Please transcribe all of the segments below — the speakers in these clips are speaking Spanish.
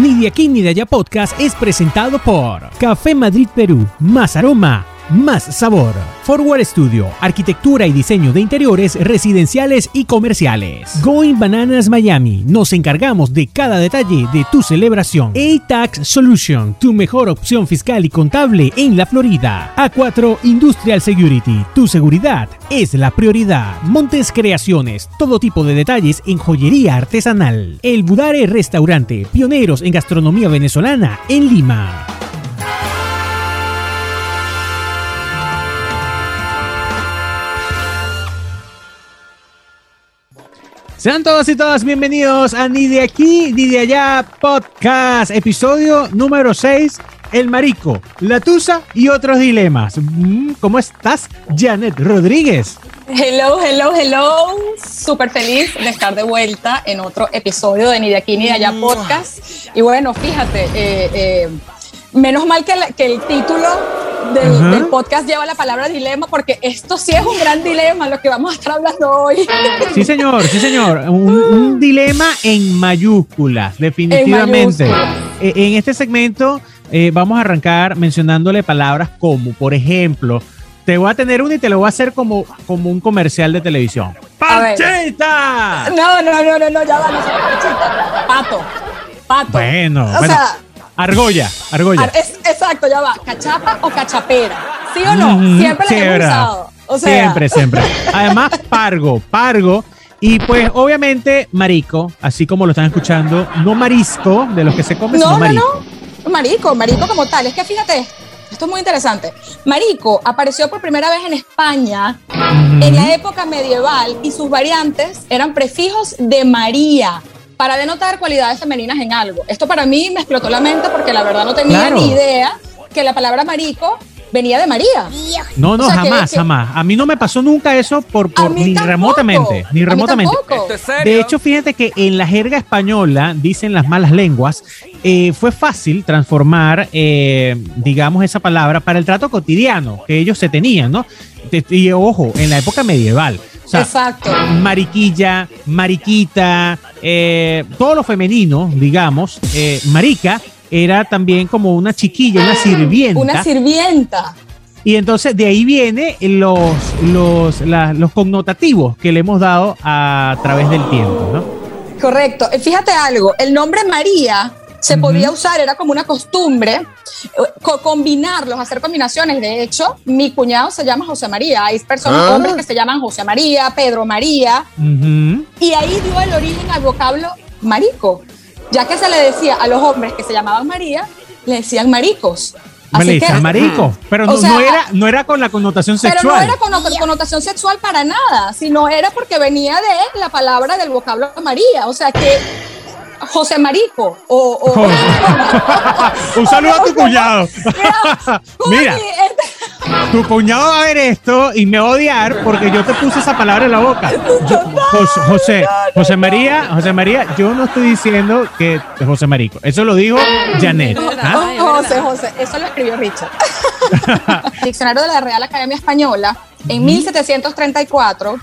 Ni de aquí allá podcast es presentado por Café Madrid Perú, más aroma, más sabor. Forward Studio, arquitectura y diseño de interiores residenciales y comerciales. Going Bananas Miami, nos encargamos de cada detalle de tu celebración. A-Tax Solution, tu mejor opción fiscal y contable en la Florida. A4 Industrial Security, tu seguridad es la prioridad. Montes Creaciones, todo tipo de detalles en joyería artesanal. El Budare Restaurante, pioneros en gastronomía venezolana en Lima. Sean todos y todas bienvenidos a Ni de aquí ni de allá podcast, episodio número 6, El Marico, La Tusa y otros dilemas. Mm, ¿Cómo estás, Janet Rodríguez? Hello, hello, hello. Súper feliz de estar de vuelta en otro episodio de Ni de aquí ni de allá podcast. Y bueno, fíjate, eh, eh, menos mal que, que el título del, del, podcast lleva la palabra dilema, porque esto sí es un gran dilema, lo que vamos a estar hablando hoy. Sí, señor, sí, señor. Un, un dilema en mayúsculas, definitivamente. En, mayúsculas. en este segmento eh, vamos a arrancar mencionándole palabras como, por ejemplo, te voy a tener una y te lo voy a hacer como, como un comercial de televisión. ¡Panchita! No, no, no, no, no, ya va, no panchita. Pato. Pato. Bueno, o bueno. sea, Argolla, argolla. Es, exacto, ya va. ¿Cachapa o cachapera? ¿Sí o no? Mm siempre sí, la hemos usado. O sea. Siempre, siempre. Además, pargo, pargo. Y pues, obviamente, marico, así como lo están escuchando, no marisco de los que se comen, no, sino marico. No, no, marico, marico como tal. Es que fíjate, esto es muy interesante. Marico apareció por primera vez en España uh -huh. en la época medieval y sus variantes eran prefijos de María para denotar cualidades femeninas en algo. Esto para mí me explotó la mente porque la verdad no tenía Claro. ni idea que la palabra marico venía de María. No, no, O sea, que- jamás, que- jamás. A mí no me pasó nunca eso por, ni tampoco. remotamente, ni remotamente. tampoco. De hecho, fíjate que en la jerga española, dicen las malas lenguas, eh, fue fácil transformar, eh, digamos, esa palabra para el trato cotidiano que ellos se tenían, ¿no? Y ojo, en la época medieval. Sea, Exacto. mariquilla, mariquita, eh, todo lo femenino, digamos, eh, marica era también como una chiquilla, una sirvienta. Una sirvienta. Y entonces de ahí viene los, los, la- los connotativos que le hemos dado a través del tiempo, ¿no? Correcto. Eh, Fíjate algo, el nombre María se podía usar, era como una costumbre, eh, co- combinarlos, hacer combinaciones. De hecho, mi cuñado se llama José María. Hay personas, Ah. hombres que se llaman José María, Pedro María, Ujú. y ahí dio el origen al vocablo marico, ya que se le decía a los hombres que se llamaban María, le decían maricos. Así que, marico, pero no, sea, no era, no era con la connotación pero sexual. no era con connotación sexual para nada, sino era porque venía de la palabra del vocablo María. O sea que José Marico o, o- Un saludo a tu cuñado. Mira, este- tu cuñado va a ver esto y me va a odiar porque yo te puse esa palabra en la boca. Yo- José, José, José María, José María, yo no estoy diciendo que José Marico. Eso lo dijo Janet. ¿ah? José, José, eso lo escribió Richard. Diccionario de la Real Academia Española, en 1734,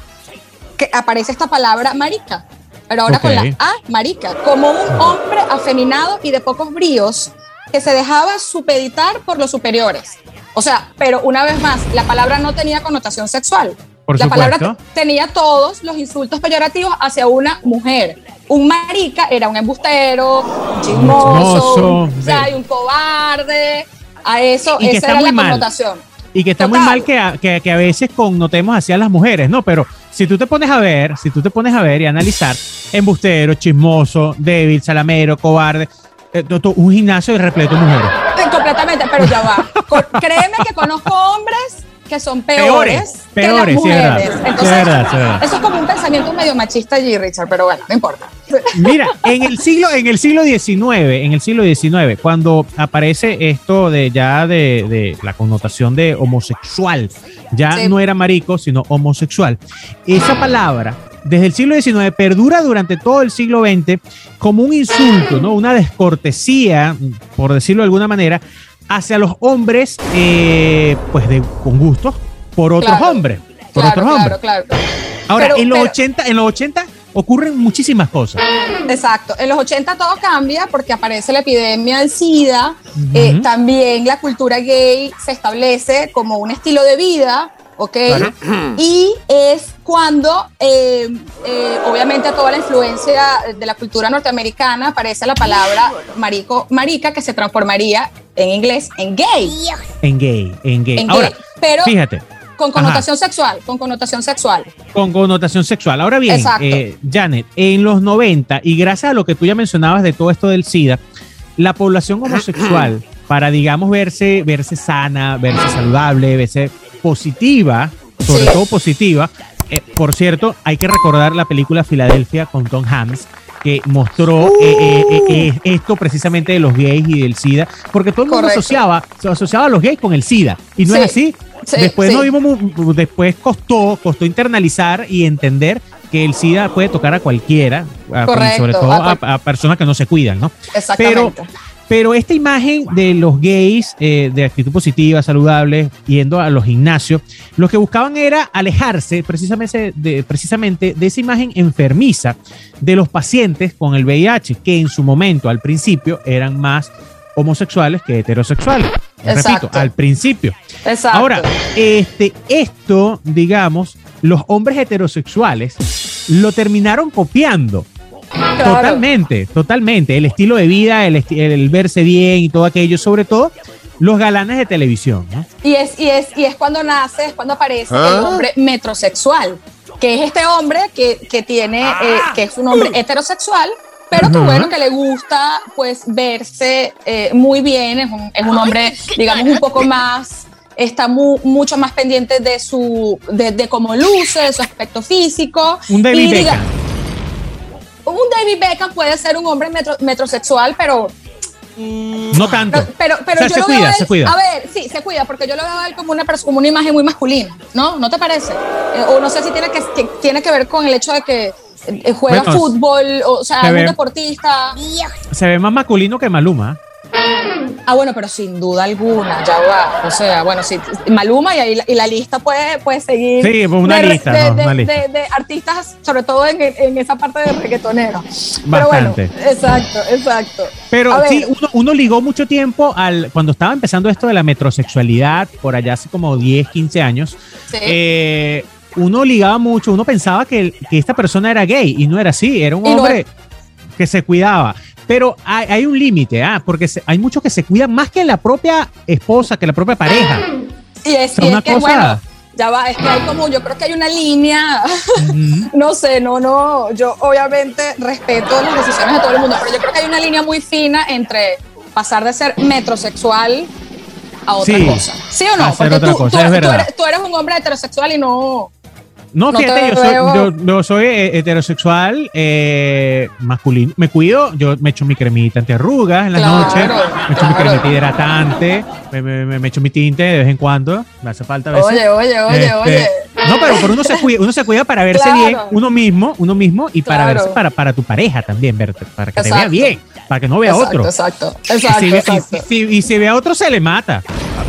que aparece esta palabra marica, pero ahora con la A, marica, como un hombre afeminado y de pocos bríos que se dejaba supeditar por los superiores. O sea, pero una vez más, la palabra no tenía connotación sexual. Por la palabra supuesto. tenía todos los insultos peyorativos hacia una mujer. Un marica era un embustero, un chismoso, Chismoso, o sea, un cobarde. A eso, Y esa era la mal. connotación. Y que está muy mal que a, que, que a veces connotemos hacia las mujeres, ¿no? Pero si tú te pones a ver, si tú te pones a ver y analizar, embustero, chismoso, débil, salamero, cobarde, eh, un gimnasio repleto de mujeres. Completamente, pero ya va. Créeme que conozco hombres que son peores, Peores, que las peores, sí, es verdad. mujeres. Sí, Entonces, es verdad, sí, verdad. eso es como un pensamiento medio machista allí, Richard, pero bueno, no importa. Mira, en el siglo, en el siglo XIX, en el siglo XIX, cuando aparece esto de ya de, de la connotación de homosexual, ya no era marico, sino homosexual. Esa palabra, desde el siglo XIX, perdura durante todo el siglo XX como un insulto, ¿no? Una descortesía, por decirlo de alguna manera, hacia los hombres, eh, pues de, con gustos por otros Claro. hombres. Por Claro, otros hombres. claro. Ahora, Pero- en, los pero- 80, en los 80 ocurren muchísimas cosas. Exacto. En los 80 todo cambia porque aparece la epidemia del SIDA. Eh, también la cultura gay se establece como un estilo de vida. ¿Ok? Y es cuando, eh, eh, obviamente, toda la influencia de la cultura norteamericana aparece la palabra marico, marica, que se transformaría en inglés en gay. En gay, en gay. Ahora, pero fíjate. Con connotación sexual, con connotación sexual. Con connotación sexual. Ahora bien, eh, Janet, en los 90, y gracias a lo que tú ya mencionabas de todo esto del SIDA, la población homosexual, para, digamos, verse, verse sana, verse saludable, verse positiva, sobre todo positiva. Eh, por cierto, hay que recordar la película Filadelfia con Tom Hanks, que mostró eh, eh, esto precisamente de los gays y del SIDA, porque todo el mundo asociaba, asociaba a los gays con el SIDA, y no es así. después no vimos, después costó, costó internalizar y entender que el SIDA puede tocar a cualquiera, sobre todo a, personas que no se cuidan, ¿no? Pero pero esta imagen de los gays eh, de actitud positiva, saludable, yendo a los gimnasios, lo que buscaban era alejarse precisamente de, precisamente de esa imagen enfermiza de los pacientes con el VIH, que en su momento, al principio, eran más homosexuales que heterosexuales. Repito, al principio. Exacto. Ahora, este, esto, digamos, los hombres heterosexuales lo terminaron copiando. Totalmente, totalmente. El estilo de vida, el, verse bien y todo aquello, sobre todo los galanes de televisión. Y, es, y, es, y es cuando nace, es cuando aparece el ¿Ah? hombre metrosexual, que es este hombre que, tiene, eh, ah. que es un hombre heterosexual, pero que bueno, que le gusta pues verse eh, muy bien, es un, es un hombre, digamos, un poco más está mucho más pendiente de su de, cómo luce, de su aspecto físico. Un David Beckham un David Beckham puede ser un hombre metrosexual, pero no tanto. Pero, pero, yo se cuida, se cuida. A ver, sí, se cuida, porque yo lo veo a él como una, como una imagen muy masculina, ¿no? ¿No te parece? Eh, o no sé si tiene que, tiene que ver con el hecho de que eh, juega fútbol, o, sea, es un deportista. Se ve más masculino que Maluma. Ah, bueno, pero sin duda alguna, ya va. O sea, bueno, sí, Maluma y, y la lista puede, puede seguir. Sí, pues una, lista, de, artistas, sobre todo en, esa parte de reggaetonero. Pero bueno, exacto, exacto. Pero sí, uno, ligó mucho tiempo al cuando estaba empezando esto de la metrosexualidad, por allá hace como 10, 15 años. Eh, uno ligaba mucho, uno pensaba que, esta persona era gay y no era así, era un hombre que se cuidaba. Pero hay, un límite, ¿ah? porque hay muchos que se cuidan más que la propia esposa, que la propia pareja. Y es, que, bueno, ya va, es que hay como, yo creo que hay una línea, no sé, no, no, yo obviamente respeto las decisiones de todo el mundo, pero yo creo que hay una línea muy fina entre pasar de ser metrosexual a otra cosa. ¿Sí o no? Porque tú, eres, un hombre heterosexual y no, no, fíjate, yo soy, eh, heterosexual, eh, masculino. Me cuido, yo me echo mi cremita antiarrugas en la noche, me echo mi cremita hidratante, me, me, me, echo mi tinte de vez en cuando, me hace falta a veces. Oye, oye, oye, este, oye. No, pero, pero, uno, se cuida, uno se cuida para verse bien uno mismo, uno mismo y para verse para, para tu pareja también, verte, para que te vea bien, para que no vea otro. Exacto, exacto. Y si, ve a otro, se le mata.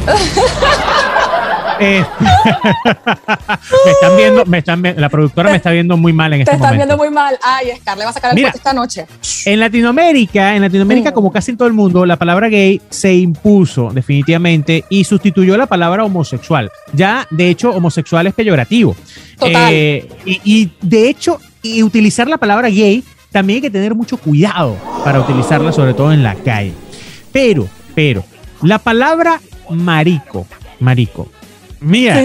Eh, me están viendo, me están la productora me está viendo muy mal en este momento. Te están viendo muy mal. Ay, Scar, le va a sacar el esta noche. En Latinoamérica, en Latinoamérica, mm. como casi en todo el mundo, la palabra gay se impuso definitivamente y sustituyó la palabra homosexual. Ya, de hecho, homosexual es peyorativo. Total. Eh, y, de hecho, y utilizar la palabra gay también hay que tener mucho cuidado para utilizarla, sobre todo en la calle. Pero, pero, la palabra marico, marico, Mira,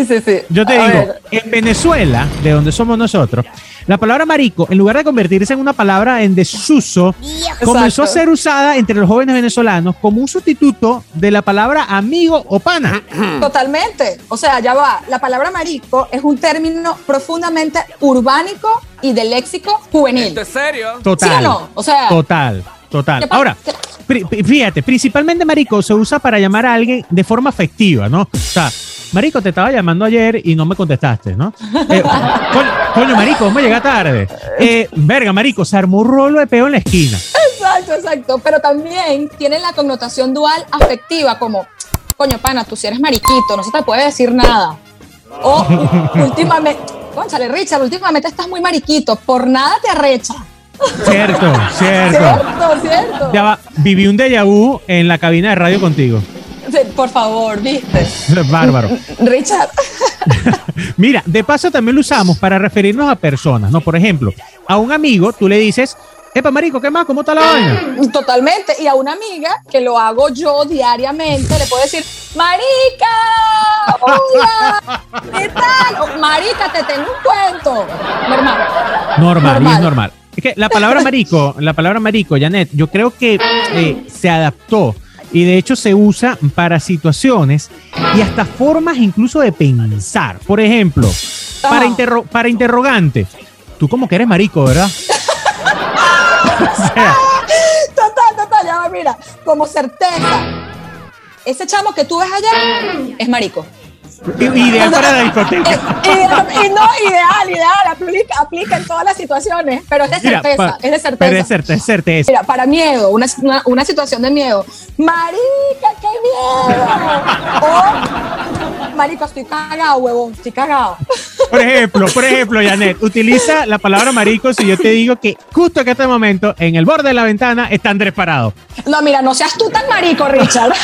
yo te digo, en Venezuela, de donde somos nosotros, la palabra marico, en lugar de convertirse en una palabra en desuso, comenzó a ser usada entre los jóvenes venezolanos como un sustituto de la palabra amigo o pana. Totalmente. O sea, ya va. La palabra marico es un término profundamente urbánico y de léxico juvenil. ¿En serio? Total. ¿Sí o no? O sea, total. Total. Ahora, fíjate, principalmente marico se usa para llamar a alguien de forma afectiva, ¿no? O sea, Marico, te estaba llamando ayer y no me contestaste, ¿no? Eh, coño, Marico, me llega tarde. Eh, verga, Marico, se armó un rolo de peo en la esquina. Exacto, exacto. Pero también tiene la connotación dual afectiva, como, coño, pana, tú si eres mariquito, no se te puede decir nada. O últimamente, conchale, Richard, últimamente estás muy mariquito, por nada te arrecha. Cierto, cierto. Cierto, cierto. Ya va, viví un déjà vu en la cabina de radio contigo. Por favor, viste. Bárbaro. Richard. Mira, de paso también lo usamos para referirnos a personas, ¿no? Por ejemplo, a un amigo tú le dices, Epa, marico, ¿qué más? ¿Cómo está la vaina? Totalmente. Y a una amiga que lo hago yo diariamente, le puedo decir, Marica, hola, ¿qué tal? Marica, te tengo un cuento. Normal. Normal, y es normal. Es que la palabra marico, la palabra marico, Janet, yo creo que eh, se adaptó y de hecho se usa para situaciones y hasta formas incluso de pensar. Por ejemplo, para, Ah. interro- para interrogante, tú como que eres marico, ¿verdad? o sea, Total, total, ya va, mira, como certeza. Ese chamo que tú ves allá es marico. Ideal para la discoteca. Y, y no, ideal, ideal, aplica, aplica en todas las situaciones, pero es de Mira, certeza, pa- es de certeza. Pero es certeza, es certeza. Mira, para miedo, una, una, una situación de miedo. Marica, qué miedo. O, marico, estoy cagado, huevón, estoy cagado. Por ejemplo, por ejemplo, Janet, utiliza la palabra marico si yo te digo que justo en este momento, en el borde de la ventana, está Andrés parado. No, mira, no seas tú tan marico, Richard.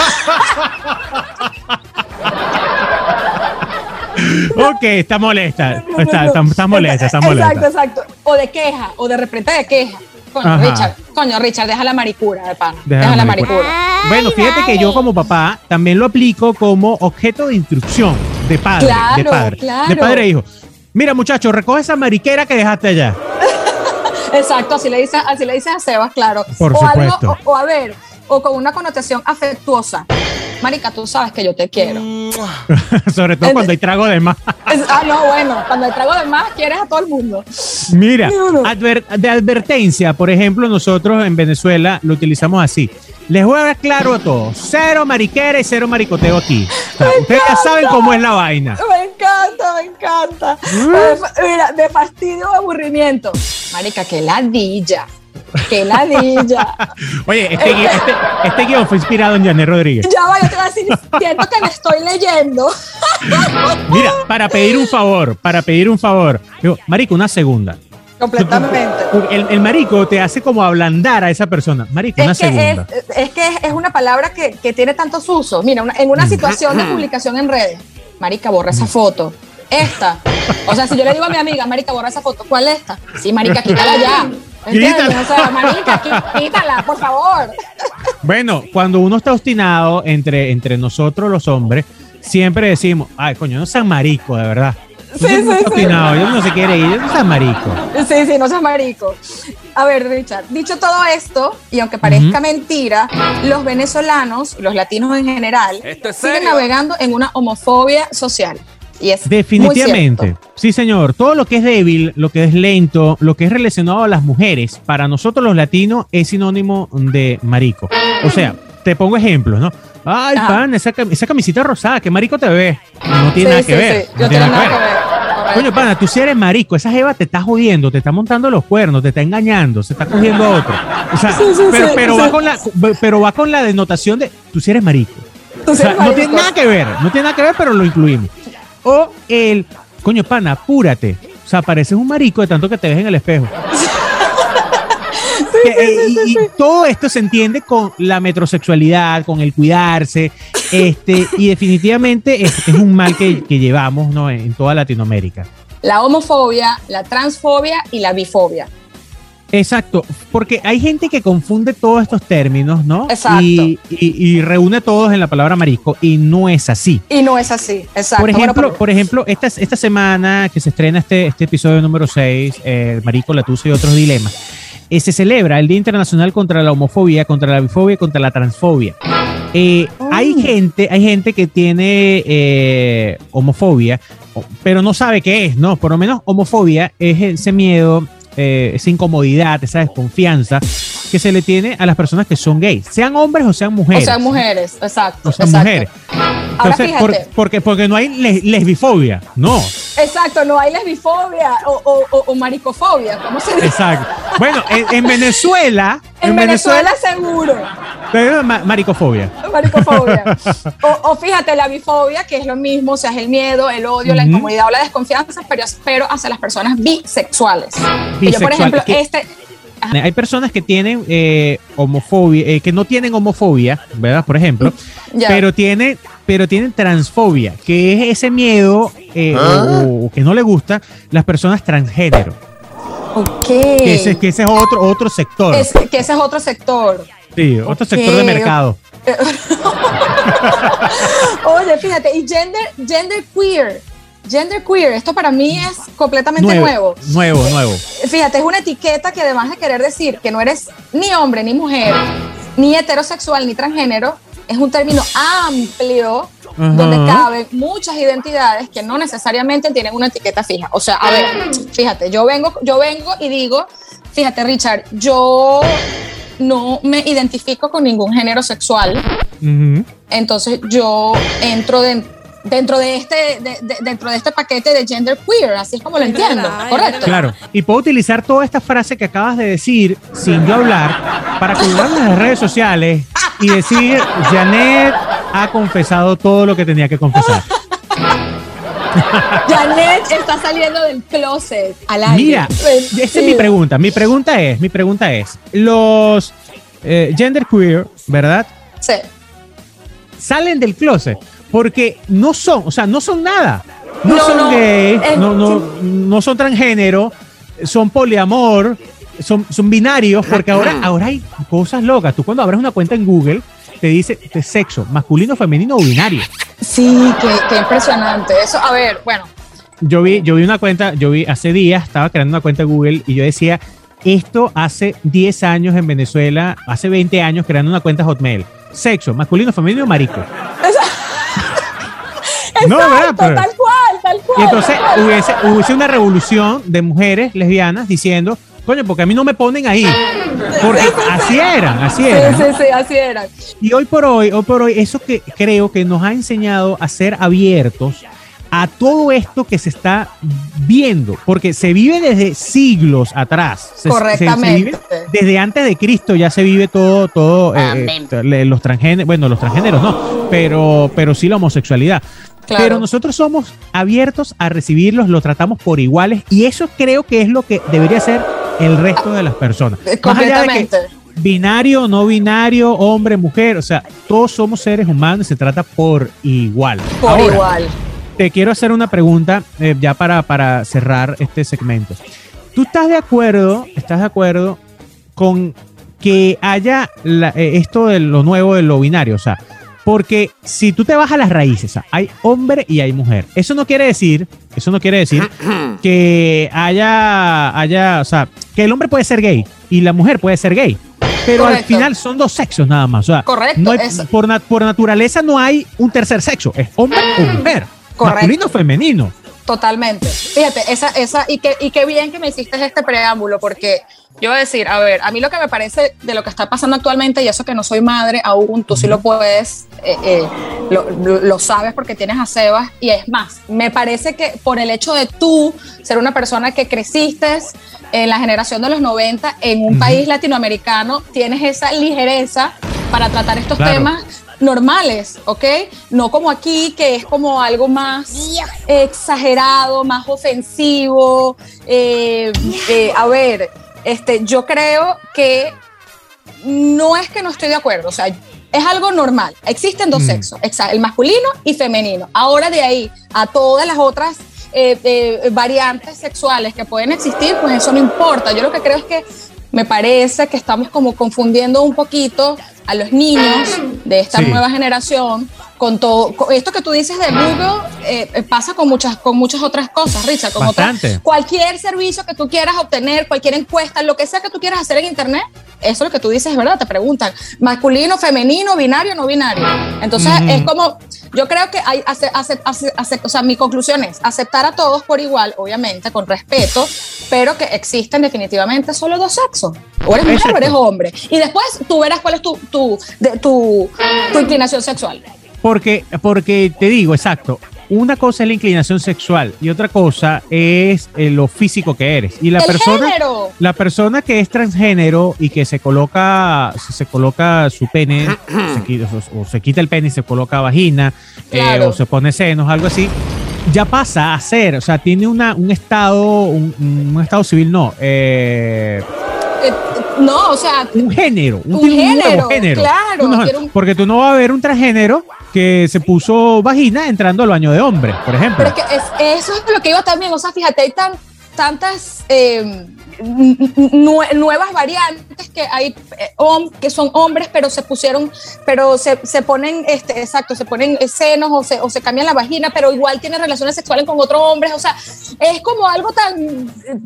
Ok, está molesta. Está, está, está molesta, está Exacto, molesta. exacto. O de queja, o de repente de queja. Coño, Ajá. Richard, coño, Richard, deja la maricura de pan. Deja Deja, la maricura. Bueno, fíjate que yo como papá también lo aplico como objeto de instrucción de padre, Claro, de padre, claro. de padre e hijo. Mira, muchacho, recoge esa mariquera que dejaste allá. Exacto, así le dices, así le dices a Sebas, claro. Por o supuesto. o, o a ver, o con una connotación afectuosa. Marica, tú sabes que yo te quiero. Sobre todo cuando hay trago de más. Es- ah, no, bueno, cuando el trago de más quieres a todo el mundo. Mira, adver- de advertencia, por ejemplo, nosotros en Venezuela lo utilizamos así. Les voy a dar claro a todos, cero mariquera y cero maricoteo aquí. O sea, ustedes ya saben cómo es la vaina. Me encanta, me encanta. ¿Mm? Mira, de fastidio o aburrimiento. Marica, qué ladilla. Qué ladilla. Oye, este, este, este guion fue inspirado en Janet Rodríguez. ya va, yo te voy a decir, siento que me estoy leyendo. Mira, para pedir un favor, para pedir un favor. Digo, marico, una segunda. Completamente. El, el marico te hace como ablandar a esa persona. Marico, una que, segunda. es que es, es una palabra que, que tiene tantos usos. Mira, una- en una situación de publicación en redes, Marica, borra esa foto. Esta. O sea, si yo le digo a mi amiga, Marica, borra esa foto, ¿cuál es esta? Sí, Marica, quítala ya. Quítala. O sea, Marica, qui- quítala, por favor. Bueno, cuando uno está obstinado entre, entre nosotros los hombres, siempre decimos, ay, coño, no sean marico, de verdad. Sí, sí, sí. obstinado, yo no se quiere ir, no sean marico. Sí, sí, no seas marico. A ver, Richard, dicho todo esto, y aunque parezca mentira, los venezolanos, los latinos en general, Esto es siguen serio. navegando en una homofobia social. Y es muy Definitivamente. Sí, señor. Todo lo que es débil, lo que es lento, lo que es relacionado a las mujeres, para nosotros los latinos es sinónimo de marico. O sea, te pongo ejemplos, ¿no? Ay, Ajá. pan, esa, cam- esa camisita rosada, qué marico te ves. No tiene Sí, nada sí, que ver. sí. no tiene nada que ver. Coño, pana, tú sí eres marico. Esa jeva te está jodiendo, te está montando los cuernos, te está engañando, se está cogiendo a otro. O sea, pero. Va con la, pero va con la denotación de tú sí eres marico. O sea, no tiene nada que ver, no tiene nada que ver, pero lo incluimos. O el, coño, pana, apúrate. O sea, pareces un marico de tanto que te ves en el espejo. Que, eh, y, y todo esto se entiende con la metrosexualidad, con el cuidarse, este, y definitivamente es, es un mal que, que llevamos ¿no? en, en toda Latinoamérica. La homofobia, la transfobia y la bifobia. Exacto, porque hay gente que confunde todos estos términos, ¿no? Exacto. Y, y- y reúne todos en la palabra marico, y no es así. Y no es así. Exacto. Por ejemplo, Bueno, por ejemplo esta, esta semana que se estrena este, este episodio número 6, eh, Marico, la Tusa y otros dilemas, eh, se celebra el Día Internacional contra la Homofobia, contra la Bifobia, contra la Transfobia. Eh, Hay gente, hay gente que tiene eh, homofobia, pero no sabe qué es, ¿no? Por lo menos homofobia es ese miedo, eh, esa incomodidad, esa desconfianza que se le tiene a las personas que son gays, sean hombres o sean o mujeres. sea, mujeres. Exacto. O sean exacto. mujeres. Entonces, por- porque, porque no hay les- lesbifobia. No. Exacto, no hay lesbifobia o, o- o- o maricofobia, ¿cómo se dice? Exacto. Bueno, en, en Venezuela. En Venezuela, seguro. pero ma- maricofobia. Maricofobia. O, fíjate, la bifobia, que es lo mismo, o sea, es el miedo, el odio, la incomodidad o la desconfianza, pero, pero hacia las personas bisexuales. Que Yo, por ejemplo, que- este. Hay personas que tienen eh, homofobia, eh, que no tienen homofobia, ¿verdad? Por ejemplo, pero tienen, pero tienen transfobia, que es ese miedo eh, o, o que no le gusta las personas transgénero. Ok. Que ese, que ese es otro, otro sector. Es- que ese es otro sector. sí, otro sector de mercado. Oye, fíjate, y gender, gender queer. Gender queer, esto para mí es completamente nuevo. Nuevo, nuevo. Fíjate, es una etiqueta que además de querer decir que no eres ni hombre ni mujer, ni heterosexual ni transgénero, es un término amplio donde caben muchas identidades que no necesariamente tienen una etiqueta fija. O sea, a ver, fíjate, yo vengo, yo vengo y digo, fíjate, Richard, yo no me identifico con ningún género sexual, entonces yo entro de- dentro de este de- de- dentro de este paquete de gender queer, así es como lo entiendo, correcto. Claro, y puedo utilizar toda esta frase que acabas de decir sin yo hablar para colgarla en las redes sociales y decir, Janet ha confesado todo lo que tenía que confesar. Janet está saliendo del closet al aire. Mira, esa es mi pregunta. Mi pregunta es, mi pregunta es, los eh, gender queer, ¿verdad? Sí. Salen del closet porque no son, o sea, no son nada. No, No, son no, gays, eh, no, no, no son transgénero, son poliamor, son, son binarios, porque ahora, ahora hay cosas locas. Tú cuando abres una cuenta en Google, te dice de sexo, masculino, femenino o binario. Sí, qué, qué impresionante. Eso, a ver, bueno, Yo vi, yo vi una cuenta, yo vi hace días, estaba creando una cuenta en Google y yo decía, esto hace 10 años en Venezuela, hace 20 años creando una cuenta Hotmail. Sexo, masculino, femenino, marico. No, ¿verdad? exacto, Pero- tal cual, tal cual. Y entonces tal cual. hubiese, hubiese una revolución de mujeres lesbianas diciendo, coño, porque a mí no me ponen ahí. Porque así eran, así eran. Sí, sí, sí, así era. Y hoy por hoy, hoy por hoy, eso que creo que nos ha enseñado a ser abiertos a todo esto que se está viendo, porque se vive desde siglos atrás. Se- se- se Correctamente. vive desde antes de Cristo ya se vive todo, todo, eh, eh, los transgéneros, bueno, los transgéneros no, pero, pero sí la homosexualidad. Claro. Pero nosotros somos abiertos a recibirlos, los tratamos por iguales y eso creo que es lo que debería ser el resto de las personas. Eh, Más allá de que completamente. binario, no binario, hombre, mujer, o sea, todos somos seres humanos y se trata por igual. Por Ahora, igual. Te quiero hacer una pregunta eh, ya para, para cerrar este segmento. ¿Tú estás de acuerdo, estás de acuerdo con que haya la- eh, esto de lo nuevo de lo binario? O sea, porque si tú te vas a las raíces, hay hombre y hay mujer. Eso no quiere decir, eso no quiere decir que haya, haya, o sea, que el hombre puede ser gay y la mujer puede ser gay. Pero al final son dos sexos nada más. O sea, Correcto, no hay- por, por naturaleza no hay un tercer sexo. Es hombre o mujer. Correcto. Masculino o femenino. Totalmente. Fíjate, esa, esa, y qué, y qué bien que me hiciste este preámbulo, porque yo voy a decir, a ver, a mí lo que me parece de lo que está pasando actualmente, y eso que no soy madre aún, tú sí lo puedes, eh, eh, lo, sabes porque tienes a Sebas, y es más, me parece que por el hecho de tú ser una persona que creciste en la generación de los 90 en un país latinoamericano, tienes esa ligereza para tratar estos Claro. temas normales, ¿ok? No como aquí, que es como algo más exagerado, más ofensivo. eh, eh, a ver, este, yo creo que no es que no estoy de acuerdo, o sea, es algo normal. Existen dos Mm. sexos, el masculino y femenino. Ahora de ahí a todas las otras eh, eh, variantes sexuales que pueden existir, pues eso no importa. Yo lo que creo es que me parece que estamos como confundiendo un poquito a los niños de esta Sí. nueva generación con todo con esto que tú dices de Google eh, eh, pasa con muchas con muchas otras cosas Richard con otras- cualquier servicio que tú quieras obtener cualquier encuesta lo que sea que tú quieras hacer en internet eso es lo que tú dices es verdad te preguntan masculino femenino binario no binario entonces es como yo creo que hay ace- ace- ace- ace- o sea mi conclusión es aceptar a todos por igual obviamente con respeto pero que existen definitivamente solo dos sexos. O eres mujer Exacto. o eres hombre. Y después tú verás cuál es tu tu, de- tu, tu inclinación sexual Porque, porque te digo, exacto, una cosa es la inclinación sexual y otra cosa es eh, lo físico que eres. Y la El persona, género. la persona que es transgénero y que se coloca, se, coloca su pene, se quita- o, o se quita el pene y se coloca vagina, eh, o se pone senos, algo así, ya pasa a ser, o sea, tiene una, un estado, un, un estado civil, no, Eh, no, o sea, un género, un, Un tiene nuevo género, género. claro, Un Porque tú no vas a ver un transgénero que se puso vagina entrando al baño de hombre, por ejemplo. pero es que es- eso es lo que iba también. O sea, fíjate, hay tan, tantas eh, nue- nuevas variantes que hay eh, que son hombres, pero se pusieron, pero se, se ponen, este, exacto, se ponen senos o se, o se cambian la vagina, pero igual tienen relaciones sexuales con otros hombres. O sea, es como algo tan, eh,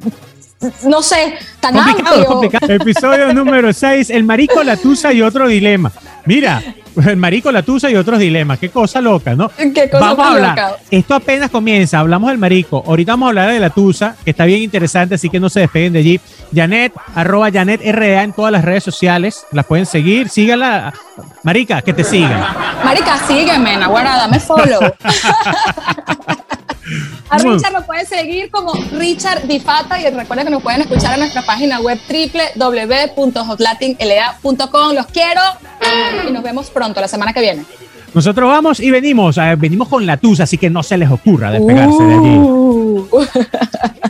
no sé, tan complicado, amplio. complicado. Episodio número 6, el marico, la tusa y otro dilema. Mira, el marico, la tusa y otros dilemas. Qué cosa loca, ¿no? Qué cosa Vamos a hablar. loca. Esto apenas comienza. Hablamos del marico. Ahorita vamos a hablar de la tusa, que está bien interesante, así que no se despeguen de allí. Janet, arroba Janet RA en todas las redes sociales. Las pueden seguir. Sígala. Marica, que te sigan. Marica, sígueme, Nahuara, dame follow. A. Richard lo pueden seguir como Richard Difata y recuerden que nos pueden escuchar en nuestra página web www.hotlatinla.com. Los quiero y nos vemos pronto la semana que viene. Nosotros vamos y venimos. eh, venimos con la tusa, así que no se les ocurra despegarse de allí.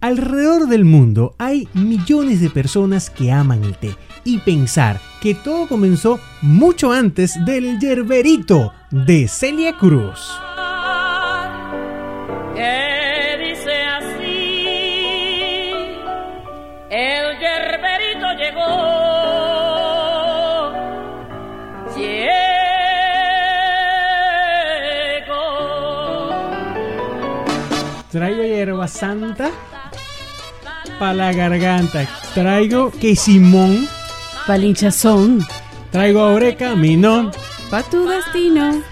Alrededor del mundo hay millones de personas que aman el té y pensar que todo comenzó mucho antes del yerberito de Celia Cruz. que dice así, el yerberito llegó. Llegó. Traigo hierba santa para la garganta. Traigo quesimón. Palinchazón, Traigo oreca, minón. pa' tu destino.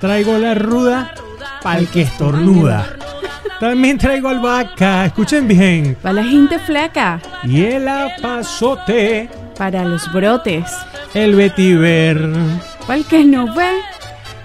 Traigo la ruda pa'l que estornuda. También traigo albahaca, escuchen bien. Pa' la gente flaca, Y el apazote, para los brotes. el vetiver. Pa' el que no ve,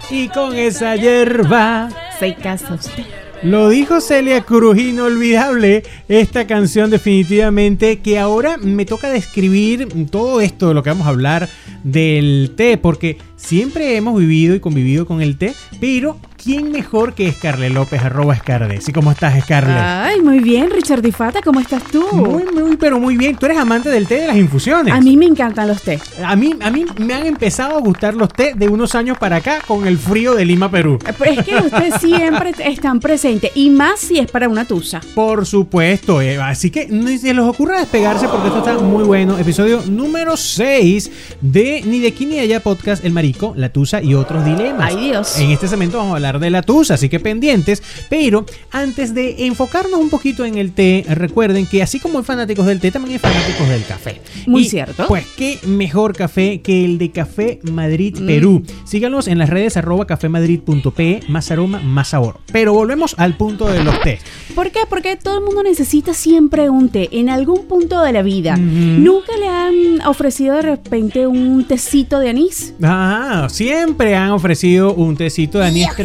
Y con esa hierba, se casa usted. Lo dijo Celia Cruz, inolvidable esta canción definitivamente, que ahora me toca describir todo esto de lo que vamos a hablar del té, porque siempre hemos vivido y convivido con el té, pero ¿quién mejor que Scarlett López, arroba Scarlett? ¿Y cómo estás, Scarlett? Ay, muy bien, Richard Difata, ¿cómo estás tú? Muy, muy, pero muy bien. Tú eres amante del té de las infusiones. A mí me encantan los té. a mí, a mí me han empezado a gustar los té de unos años para acá con el frío de Lima, Perú. Pero es que ustedes siempre están presentes, y más si es para una tusa. Por supuesto, eh, así que no se les ocurra despegarse porque esto está muy bueno. Episodio número 6 de Ni de aquí ni de allá podcast El Marico, La Tusa y otros dilemas. Ay, Dios. En este segmento vamos a hablar de la tusa, así que pendientes. Pero antes de enfocarnos un poquito en el té, recuerden que así como hay fanáticos del té, también hay fanáticos del café. Muy Y, cierto. Pues qué mejor café que el de Café Madrid Mm. Perú. Síganos en las redes arroba cafemadrid.pe, más aroma, más sabor. Pero volvemos al punto de los té. ¿Por qué? Porque todo el mundo necesita siempre un té en algún punto de la vida. ¿Nunca le han ofrecido de repente un tecito de anís? Ah, siempre han ofrecido un tecito de anís estrellado.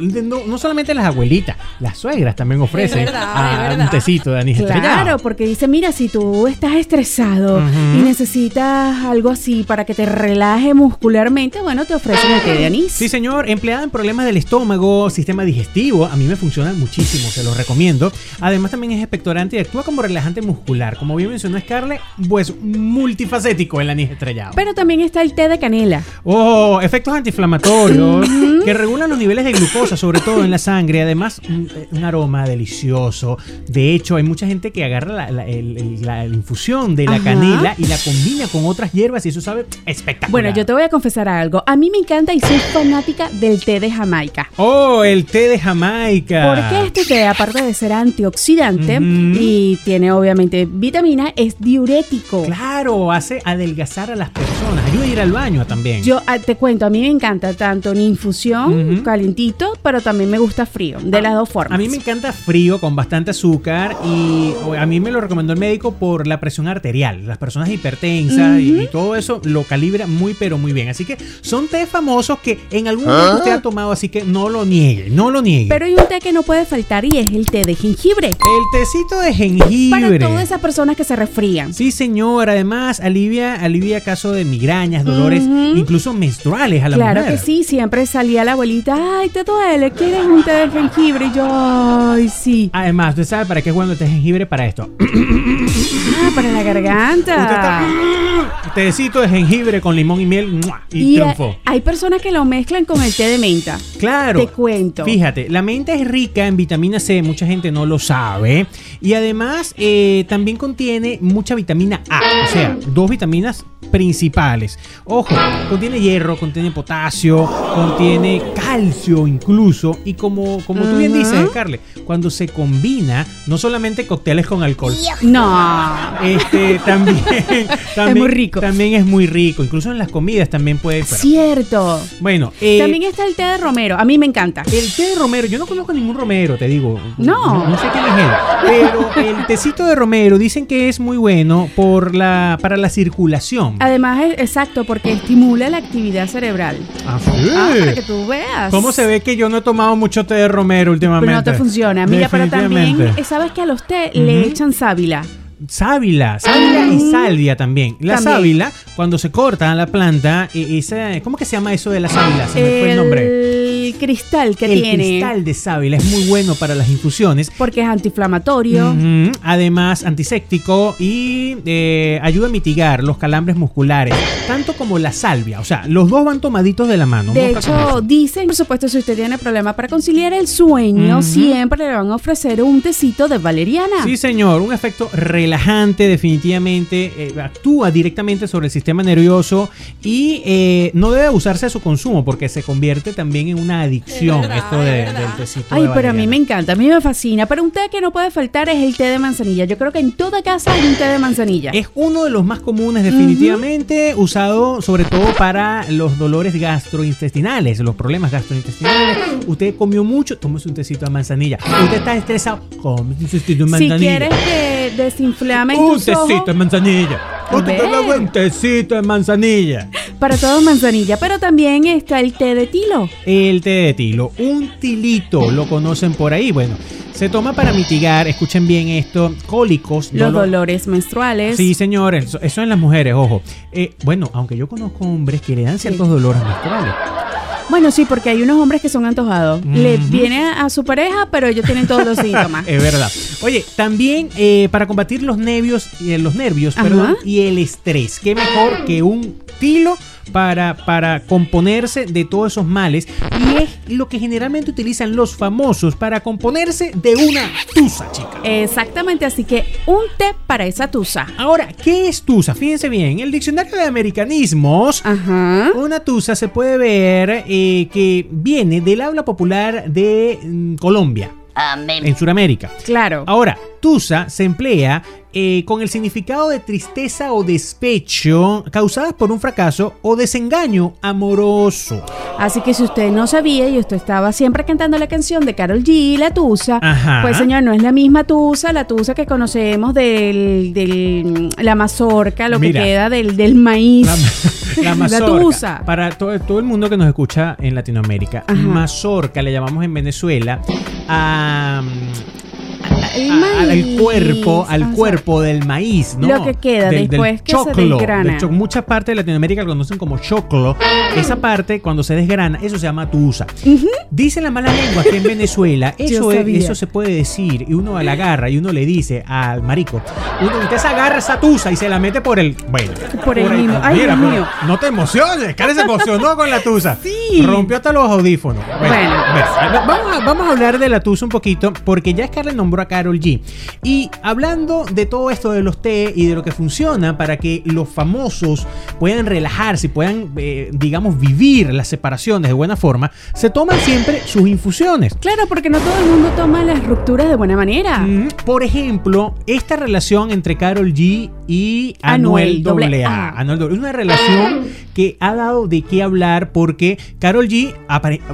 No, no solamente las abuelitas, las suegras también ofrecen Es verdad, ah, es un tecito de anís Claro, estrellado. porque dice, mira, si tú estás estresado y necesitas algo así para que te relaje muscularmente, bueno, te ofrecen el té de anís. Sí, señor, empleada en problemas del estómago, sistema digestivo, a mí me funciona muchísimo, se los recomiendo. Además también es expectorante y actúa como relajante muscular. Como bien mencionó Scarlett, pues multifacético el anís estrellado. Pero también está el té de canela. Oh, efectos antiinflamatorios que regulan los niveles de glucosa, sobre todo en la sangre. Además, un, un aroma delicioso. De hecho, hay mucha gente que agarra la, la- el- el- la- la infusión de la Ajá. canela y la combina con otras hierbas y eso sabe espectacular. Bueno, yo te voy a confesar algo. A mí me encanta y soy fanática del té de Jamaica. Oh, el té de Jamaica. Porque este té, aparte de ser antioxidante y tiene obviamente vitamina, es diurético. Claro, hace adelgazar a las personas. Ayuda a ir al baño también. Yo ah, te cuento, a mí me encanta tanto en infusión, Ujú. Fresquito, pero también me gusta frío, de las dos formas. A mí me encanta frío con bastante azúcar y a mí me lo recomendó el médico por la presión arterial. Las personas hipertensas y, y todo eso lo calibra muy pero muy bien. Así que son té famosos que en algún momento usted ha tomado, así que no lo niegue, no lo niegue. Pero hay un té que no puede faltar y es el té de jengibre. el tecito de Para jengibre. todas esas personas que se resfrían. Sí, señor. Además, alivia, alivia caso de migrañas, dolores, incluso menstruales a la Claro mujer. que sí, siempre salía la abuelita, ay, te duele, ¿quieres un té de jengibre? Y yo, ay, sí. Además, usted sabe para qué es bueno el té de jengibre para esto. Ah, para la garganta. Usted está tecito de jengibre con limón y miel ¡mua! y, Y eh, triunfó. hay personas que lo mezclan con el té de menta. Claro. Te cuento. Fíjate, la menta es rica en vitamina C, mucha gente no lo sabe. Y además eh, también contiene mucha vitamina A, o sea, dos vitaminas principales. Ojo, contiene hierro, contiene potasio, contiene calcio incluso. Y como, como tú bien dices, Carle, cuando se combina, no solamente cócteles con alcohol. No. Este también, también muy rico. También es muy rico. Incluso en las comidas también puede. pero- Cierto. Bueno, eh, También está el té de romero. A mí me encanta. el té de romero, yo no conozco ningún romero, te digo. No. No, sé quién es él. Pero el tecito de romero dicen que es muy bueno por la, para la circulación. Además, es exacto, porque estimula la actividad cerebral. Ah, sí. Ah, para que tú veas. ¿Cómo se ve que yo no he tomado mucho té de romero últimamente? Pero no te funciona. Mira, pero también, eh, ¿sabes que a los té le echan sábila? Sábila, sábila y salvia también. La También. sábila, cuando se corta la planta, e- esa, ¿cómo que se llama eso de la sábila? Se me fue el nombre. El cristal que el tiene. cristal de sábila es muy bueno para las infusiones. Porque es antiinflamatorio. Además, antiséptico y eh, ayuda a mitigar los calambres musculares, tanto como la salvia. O sea, los dos van tomaditos de la mano. De hecho, dicen, por supuesto, si usted tiene problemas para conciliar el sueño, siempre le van a ofrecer un tecito de valeriana. Sí, señor, un efecto relajante definitivamente, eh, actúa directamente sobre el sistema nervioso y eh, no debe abusarse de su consumo porque se convierte también en una adicción esto de- del tecito. Ay, de pero a mí me encanta, a mí me fascina. Pero un té que no puede faltar es el té de manzanilla. Yo creo que en toda casa hay un té de manzanilla. Es uno de los más comunes definitivamente, usado sobre todo para los dolores gastrointestinales, los problemas gastrointestinales. Usted comió mucho, tómese un tecito de manzanilla. Usted está estresado, come un tecito de si manzanilla. quieres que un tus ojos, tecito de manzanilla. Ve. un tecito de manzanilla. para todo manzanilla. Pero también está el té de tilo. El té de tilo, un tilito, lo conocen por ahí. Bueno, se toma para mitigar, escuchen bien esto, cólicos, Los dolor- dolores menstruales. Sí, señores, eso, eso en las mujeres, ojo. Eh, bueno, aunque yo conozco hombres que le dan ciertos dolores menstruales. Bueno, sí, porque hay unos hombres que son antojados. Le viene a su pareja, pero ellos tienen todos los síntomas. Es verdad. Oye, también eh, para combatir los nervios, eh, los nervios, perdón, y el estrés. Qué mejor que un tilo para, para componerse de todos esos males. Y es lo que generalmente utilizan los famosos para componerse de una tusa, chica. Exactamente, así que un té para esa tusa. Ahora, ¿qué es tusa? Fíjense bien, el diccionario de americanismos Ajá. Una tusa se puede ver eh, que viene del habla popular de mm, Colombia, en Sudamérica. Claro. Ahora, tusa se emplea eh, con el significado de tristeza o despecho causadas por un fracaso o desengaño amoroso. Así que si usted no sabía y usted estaba siempre cantando la canción de Carol G, la tusa, Ajá. pues señor, no es la misma tusa, la tusa que conocemos del, del la mazorca, lo Mira. que queda del, del maíz. La, la La mazorca. tusa. Para todo, todo el mundo que nos escucha en Latinoamérica, Ajá. mazorca le llamamos en Venezuela a, El a- a- al cuerpo, al o sea, cuerpo del maíz, ¿no? Lo que queda después que se choclo, desgrana. del cho- muchas partes de Latinoamérica lo conocen como choclo. Esa parte, cuando se desgrana, eso se llama tusa. Dice la mala lengua que en Venezuela eso, es- eso se puede decir y uno la agarra y uno le dice al marico, uno, usted se agarra esa tusa y se la mete por el... Bueno, Por el mismo. Ay, Dios pero mío. No te emociones, Karen se emocionó con la tusa. Sí. Rompió hasta los audífonos. Bueno. vamos, a, vamos a hablar de la tusa un poquito porque ya Scarlett nombró acá Carol G. Y hablando de todo esto de los té y de lo que funciona para que los famosos puedan relajarse y puedan, eh, digamos, vivir las separaciones de buena forma, se toman siempre sus infusiones. Claro, porque no todo el mundo toma las rupturas de buena manera. Mm, Por ejemplo, esta relación entre Carol G y Anuel Anuel AA. AA. Anuel AA. Es una relación que ha dado de qué hablar porque Carol G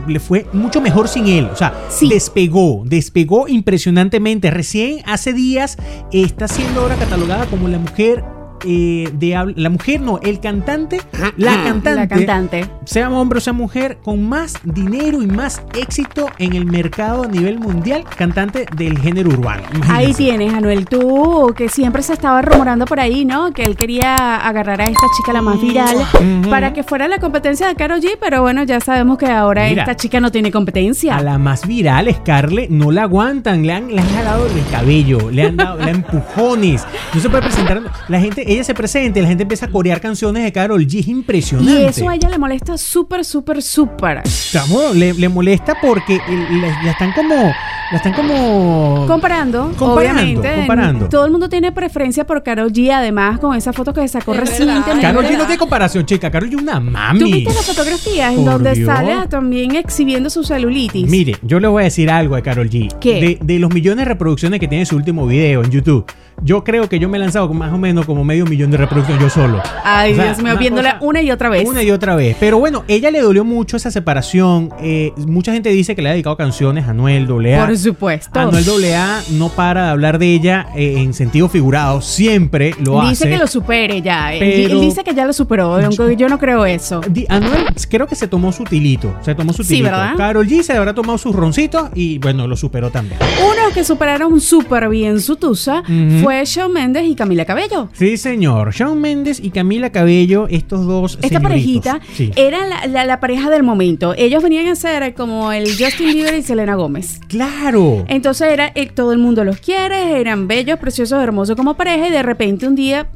le fue mucho mejor sin él. O sea, Sí. despegó, despegó impresionantemente. Recién hace días está siendo ahora catalogada como la mujer. Eh, de la mujer no, el cantante, la cantante, La cantante. sea hombre o sea mujer, con más dinero y más éxito en el mercado a nivel mundial, cantante del género urbano. Ahí tienes, Anuel, tú que siempre se estaba rumorando por ahí, ¿no? Que él quería agarrar a esta chica la más viral Ujú. para que fuera la competencia de Karol G, pero bueno, ya sabemos que ahora Mira. esta chica no tiene competencia. A la más viral, Scarlett, no la aguantan. Le han, le han jalado el cabello, le han dado le han empujones. No se puede presentar. La gente, ella se presenta y la gente empieza a corear canciones de Carol G. Es impresionante. Y eso a ella le molesta súper, súper, súper. Chamo, le, le molesta porque la, la están como. La están como. Comparando, Comparando, obviamente. comparando. Todo el mundo tiene preferencia por Karol G, además con esa foto que sacó Es recientemente. Carol G no tiene comparación, chica. Carol G es una ¿Tú mami. viste las fotografías en donde Dios. sale también exhibiendo su celulitis? Mire, yo le voy a decir algo de Carol G. ¿Qué? De, de los millones de reproducciones que tiene su último video en YouTube, yo creo que yo me he lanzado con más o menos como medio millón de reproducciones yo solo. Ay, O sea, Dios mío, viéndola cosa- una y otra vez. Una y otra vez. Pero bueno, ella le dolió mucho esa separación. Eh, mucha gente dice que le ha dedicado canciones a Anuel AA. Por supuesto. Anuel AA no para de hablar de ella eh, en sentido figurado. Siempre lo dice hace. que lo supere ya. Pero- Él dice que ya lo superó, aunque yo no creo eso. Anuel creo que se tomó su tilito. Se tomó su Sí, tilito. ¿verdad? Carol G se habrá tomado sus roncitos y bueno, lo superó también. Uno que superaron súper bien su tusa fue Shawn Mendes y Camila Cabello. Sí, señor. Shawn Mendes y Camila Cabello, estos dos Esta señoritos. parejita Sí. era la, la- la pareja del momento. Ellos venían a ser como el Justin Bieber y Selena Gómez. Claro. Entonces era eh, todo el mundo los quiere, eran bellos, preciosos, hermosos como pareja y de repente un día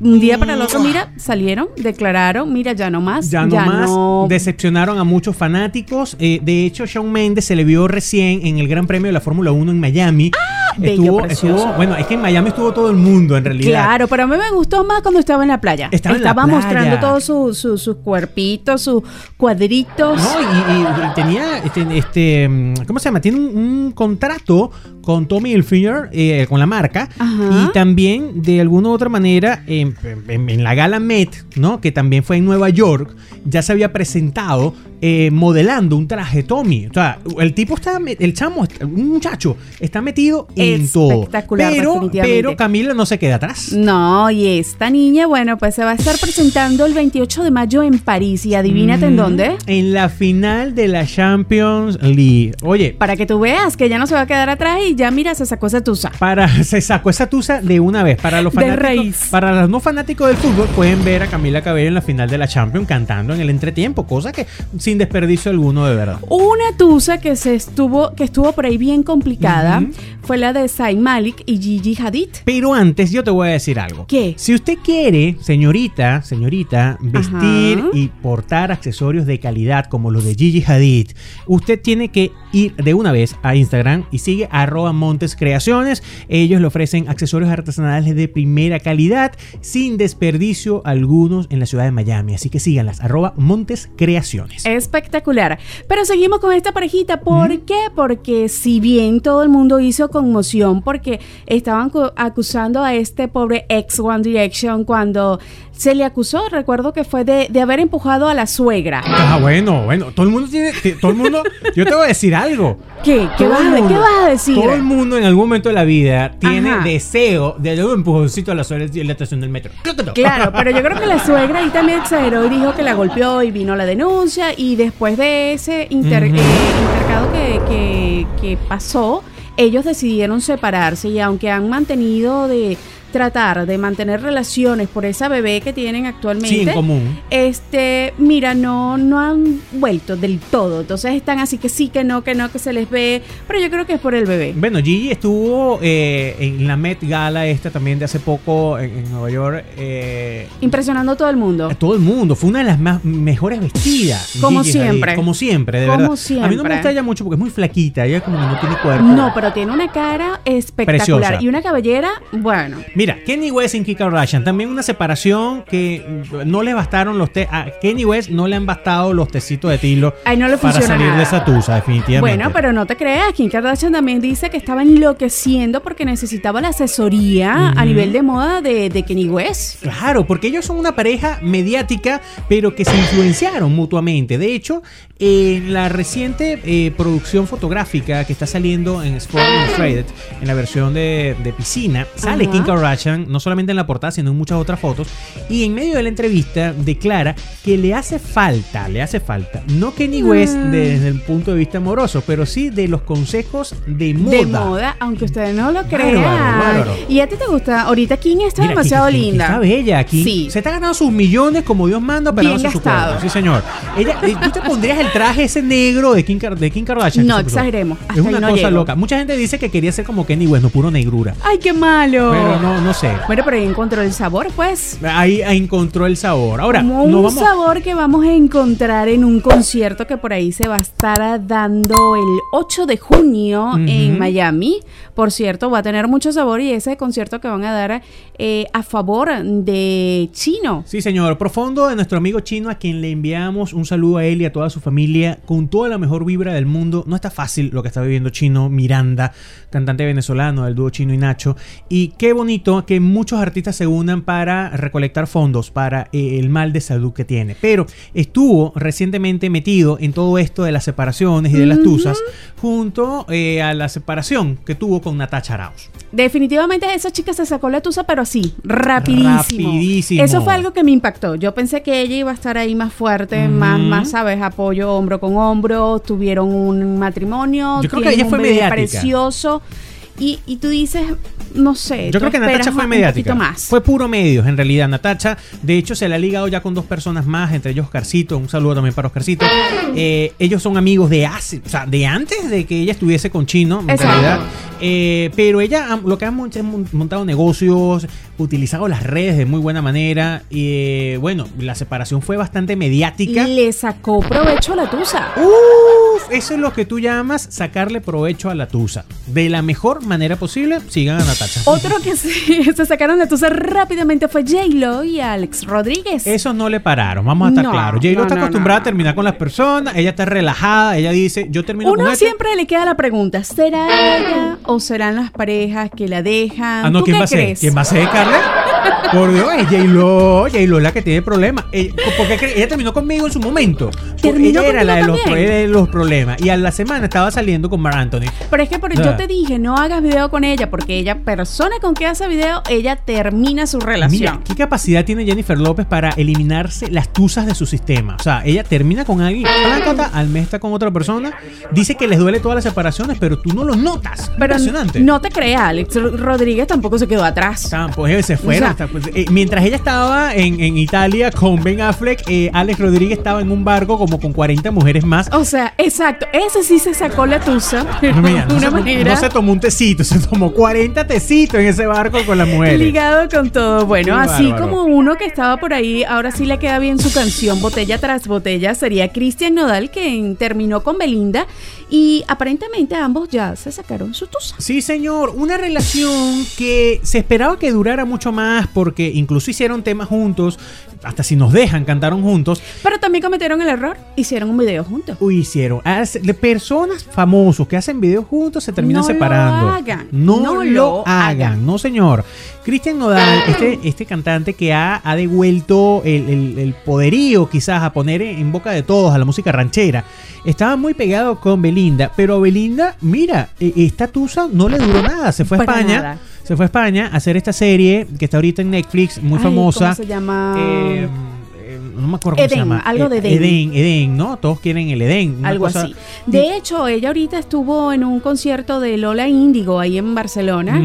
un día para el otro, mira, salieron, declararon, mira, ya no más, Ya no más no- decepcionaron a muchos fanáticos. Eh, de hecho, Shawn Mendes se le vio recién en el Gran Premio de la Fórmula 1 en Miami. bello, estuvo, estuvo- bueno, es que en Miami estuvo todo el mundo en realidad. Claro, pero a mí me gustó más cuando estaba en la playa. Estaba en la playa. mostrando todos sus su, sus cuerpitos, sus cuadritos. No, y, y- tenía, este, este, mm, ¿cómo se llama? Tiene un, un contrato con Tommy Hilfiger, eh, con la marca, Ajá. y también de alguna u otra manera en, en- en la gala Met, ¿no? Que también fue en Nueva York, ya se había presentado eh, modelando un traje Tommy. O sea, el tipo está, el chamo, un muchacho, está metido en todo. Espectacular, Pero, pero Camila no se queda atrás. No, y esta niña, bueno, pues se va a estar presentando el 28 de mayo en París. Y adivínate en Mm, dónde. En la final de la Champions League. Oye, Para que tú veas que ya no se va a quedar atrás y ya mira, se sacó esa tusa. Para, se sacó esa tusa de una vez. Para los De fanáticos, raíz. para los no fanáticos del fútbol, pueden ver a Camila Cabello en la final de la Champions cantando en el entretiempo, cosa que sin desperdicio alguno de verdad. Una tusa que se estuvo, que estuvo por ahí bien complicada fue la de Zayn Malik y Gigi Hadid. Pero antes yo te voy a decir algo. ¿Qué? Si usted quiere, señorita, señorita, vestir Ajá. y portar accesorios de calidad como los de Gigi Hadid, usted tiene que ir de una vez a Instagram y sigue arroba Montes Creaciones. Ellos le ofrecen accesorios artesanales de primera calidad sin desperdicio algunos en la ciudad de Miami. Así que síganlas, arroba Montes Creaciones. Espectacular. Pero seguimos con esta parejita. ¿Por qué? Porque si bien todo el mundo hizo conmoción porque estaban cu- acusando a este pobre ex One Direction cuando se le acusó, recuerdo que fue de, de haber empujado a la suegra. Ah, bueno, bueno, todo el mundo tiene, todo el mundo, yo te voy a decir algo. ¿Qué? ¿Qué vas, a, ¿Qué mundo- vas a decir? Todo el mundo en algún momento de la vida tiene Ajá. deseo de darle un empujoncito a la suela de la estación del metro. Claro, pero yo creo que la suegra ahí también exageró y dijo que la golpeó y vino la denuncia y después de ese inter- eh, intercado que, que- que pasó, ellos decidieron separarse y aunque han mantenido de, tratar de mantener relaciones por esa bebé que tienen actualmente. Sí, en común. Este, mira, no, no han vuelto del todo. Entonces están así que sí, que no, que no, que se les ve. Pero yo creo que es por el bebé. Bueno, Gigi estuvo eh, en la Met Gala esta también de hace poco en, en Nueva York. eh, Impresionando a todo el mundo. a todo el mundo. Fue una de las más mejores vestidas. Como Gigi siempre. Como siempre, de Como verdad. A mí no siempre. me gusta ella mucho porque es muy flaquita. Ella como que no tiene cuerpo. No, pero tiene una cara espectacular Preciosa. y una cabellera, bueno. Mira, Kenny West y Kim Kardashian, también una separación que no le bastaron los té. A Kenny West no le han bastado los tecitos de tilo Ay, no para salir de esa tusa, definitivamente. Bueno, pero no te creas, Kim Kardashian también dice que estaba enloqueciendo porque necesitaba la asesoría a nivel de moda de, de Kenny West. Claro, porque ellos son una pareja mediática, pero que se influenciaron mutuamente. De hecho, en la reciente eh, producción fotográfica que está saliendo en Sports Illustrated, en la versión de, de piscina, sale. Kim Kardashian, no solamente en la portada, sino en muchas otras fotos. Y en medio de la entrevista declara que le hace falta, le hace falta, no Kenny West Mm. desde el punto de vista amoroso, pero sí de los consejos de moda. De moda, aunque ustedes no lo Bárbaro, crean. bárbaro. Y a ti te gusta, ahorita Kim está Mira, demasiado linda. Está bella aquí. Sí. Se está ganando sus millones como Dios manda, pero Bien no su cuerpo. Sí, señor. Ella, eh, ¿Tú te pondrías el traje ese negro de Kim, Kar- de Kim Kardashian? No exageremos, hasta Es una no cosa llego. loca. Mucha gente dice que quería ser como Kenny West, no puro negrura. Ay, qué malo. Pero no, no sé. Bueno, pero ahí encontró el sabor, pues. Ahí, ahí encontró el sabor. Ahora, Como no un vamos. sabor que vamos a encontrar en un concierto que por ahí se va a estar dando el 8 de junio en Miami. Por cierto, va a tener mucho sabor y ese concierto que van a dar eh, a favor de Chino. Sí, señor. Profundo de nuestro amigo chino, a quien le enviamos un saludo a él y a toda su familia con toda la mejor vibra del mundo. No está fácil lo que está viviendo Chino Miranda, cantante venezolano del dúo Chino y Nacho. Y qué bonito que muchos artistas se unan para recolectar fondos para eh, el mal de salud que tiene. Pero estuvo recientemente metido en todo esto de las separaciones y de las tusas, junto eh, a la separación que tuvo con Natacha Arauz. Definitivamente esa chica se sacó la tusa, pero sí, rapidísimo. Rapidísimo. Eso fue algo que me impactó. Yo pensé que ella iba a estar ahí más fuerte, más, más, ¿sabes? Apoyo hombro con hombro. Tuvieron un matrimonio. Yo creo que ella un fue mediática. precioso. Y, y tú dices, no sé. Yo creo que Natacha fue mediática. más. Fue puro medios, en realidad. Natacha, de hecho, se la ha ligado ya con dos personas más, entre ellos Oscarcito. Un saludo también para Oscarcito. Eh, ellos son amigos de hace, o sea, de antes de que ella estuviese con Chino, en Exacto. realidad. Eh, pero ella lo que ha montado negocios, utilizado las redes de muy buena manera. Y eh, bueno, la separación fue bastante mediática. Le sacó provecho a la tusa. Uf, eso es lo que tú llamas sacarle provecho a la tusa. De la mejor manera posible, sigan a Natacha. Otro que se, se sacaron la tusa rápidamente fue J-Lo y Alex Rodríguez. Esos no le pararon, vamos a estar No, claros. J-Lo no, está acostumbrada no. a terminar con las personas, ella está relajada, ella dice, yo termino con Uno este. siempre le queda la pregunta, ¿será ella o serán las parejas que la dejan? Ah, no, ¿Tú ¿quién qué va a ser? ¿Quién va a ser, Carla? Por Dios, es J-Lo, J-Lo es la que tiene problemas. Eh, porque ella terminó conmigo en su momento. Porque ¿Terminó ella era la de los, también? de los problemas. Y a la semana estaba saliendo con Mar Anthony. Pero es que por- Ah. yo te dije, no hagas video con ella, porque ella, persona con que hace video, ella termina su relación. Mira, ¿qué capacidad tiene Jennifer López para eliminarse las tusas de su sistema? O sea, ella termina con alguien, plácata, al mes está con otra persona, dice que les duele todas las separaciones, pero tú no lo notas. Pero Impresionante. no te creas, Alex Rodríguez tampoco se quedó atrás. Eh, se fueron. O sea- pues, eh, mientras ella estaba en, en Italia con Ben Affleck, eh, Alex Rodríguez estaba en un barco como con 40 mujeres más. O sea, exacto, ese sí se sacó la tusa. Mira, no, una se, manera. no se tomó un tecito, se tomó 40 tecitos en ese barco con las mujeres. Ligado con todo. Bueno, Qué así bárbaro. como uno que estaba por ahí, ahora sí le queda bien su canción Botella tras Botella, sería Cristian Nodal, que terminó con Belinda. Y aparentemente ambos ya se sacaron su tusa. Sí, señor, una relación que se esperaba que durara mucho más porque incluso hicieron temas juntos, hasta si nos dejan, cantaron juntos. Pero también cometieron el error, hicieron un video juntos. Uy, hicieron. hace- de personas famosos que hacen videos juntos se terminan No lo separando. hagan, No, no lo lo hagan. hagan. No, señor. Cristian Nodal, este, este cantante que ha, ha devuelto el, el- el poderío quizás a poner en, en boca de todos a la música ranchera, estaba muy pegado con Belinda, pero a Belinda, mira, e- esta tusa no le duró nada. Se fue a Para España. nada. Se fue a España a hacer esta serie que está ahorita en Netflix, muy Ay, famosa. ¿Cómo se llama? Eh, eh, no me acuerdo cómo se llama. algo de Eh, Edén. Edén, Edén, ¿no? Todos quieren el Edén. una Algo cosa- así. De hecho, ella ahorita estuvo en un concierto de Lola Índigo ahí en Barcelona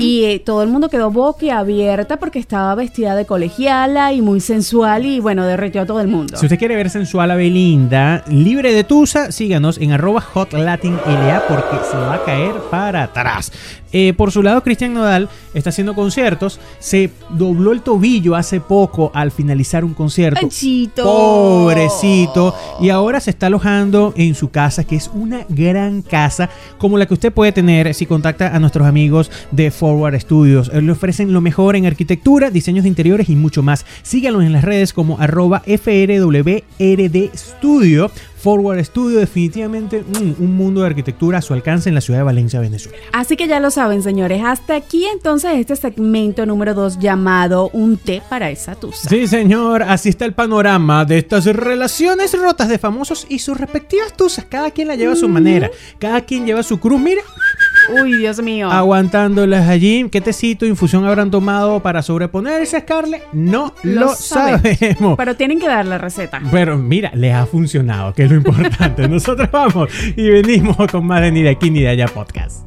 y eh, todo el mundo quedó boquiabierta porque estaba vestida de colegiala y muy sensual y bueno, derretió a todo el mundo. Si usted quiere ver sensual a Belinda, libre de tusa, síganos en arroba hotlatinla porque se va a caer para atrás. Eh, por su lado, Cristian Nodal está haciendo conciertos. Se dobló el tobillo hace poco al finalizar un concierto. Panchito. Pobrecito. Y ahora se está alojando en su casa, que es una gran casa, como la que usted puede tener si contacta a nuestros amigos de Forward Studios. Eh, Le ofrecen lo mejor en arquitectura, diseños de interiores y mucho más. Síganlos en las redes como arroba FRWRD Studio. Forward Studio, definitivamente mm, un mundo de arquitectura a su alcance en la ciudad de Valencia, Venezuela. Así que ya lo saben, señores. Hasta aquí entonces este segmento número 2 llamado Un té para esa tusa. Sí, señor, así está el panorama de estas relaciones rotas de famosos y sus respectivas tusas. Cada quien la lleva a su manera, cada quien lleva su cruz. Mira, Uy, Dios mío. aguantándolas allí. ¿Qué tecito, infusión habrán tomado para sobreponerse a Scarlett? No lo, sabemos. sabemos. Pero tienen que dar la receta. Pero mira, les ha funcionado, que es lo importante. Nosotros vamos y venimos con más de Ni de aquí ni de allá podcast.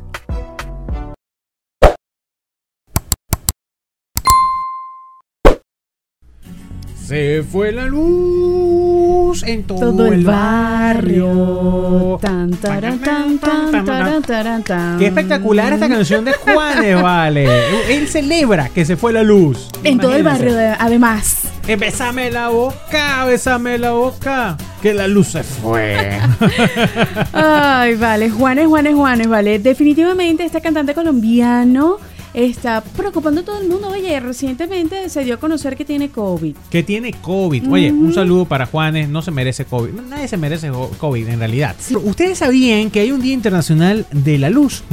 Se fue la luz en todo, Todo el barrio. Tan, taran, tan, tan, taran. Qué espectacular esta canción de Juanes, vale. Él celebra que se fue la luz. En todo el Imagínense. barrio, de- además. Eh, Bésame la boca, bésame la boca. Que la luz se fue. Ay, vale, Juanes, Juanes, Juanes, vale. Definitivamente este cantante colombiano está preocupando a todo el mundo. Oye, recientemente se dio a conocer que tiene COVID. que tiene COVID. Oye, un saludo para Juanes. No se merece COVID. Nadie se merece COVID en realidad. Ustedes sabían que hay un Día Internacional de la Luz.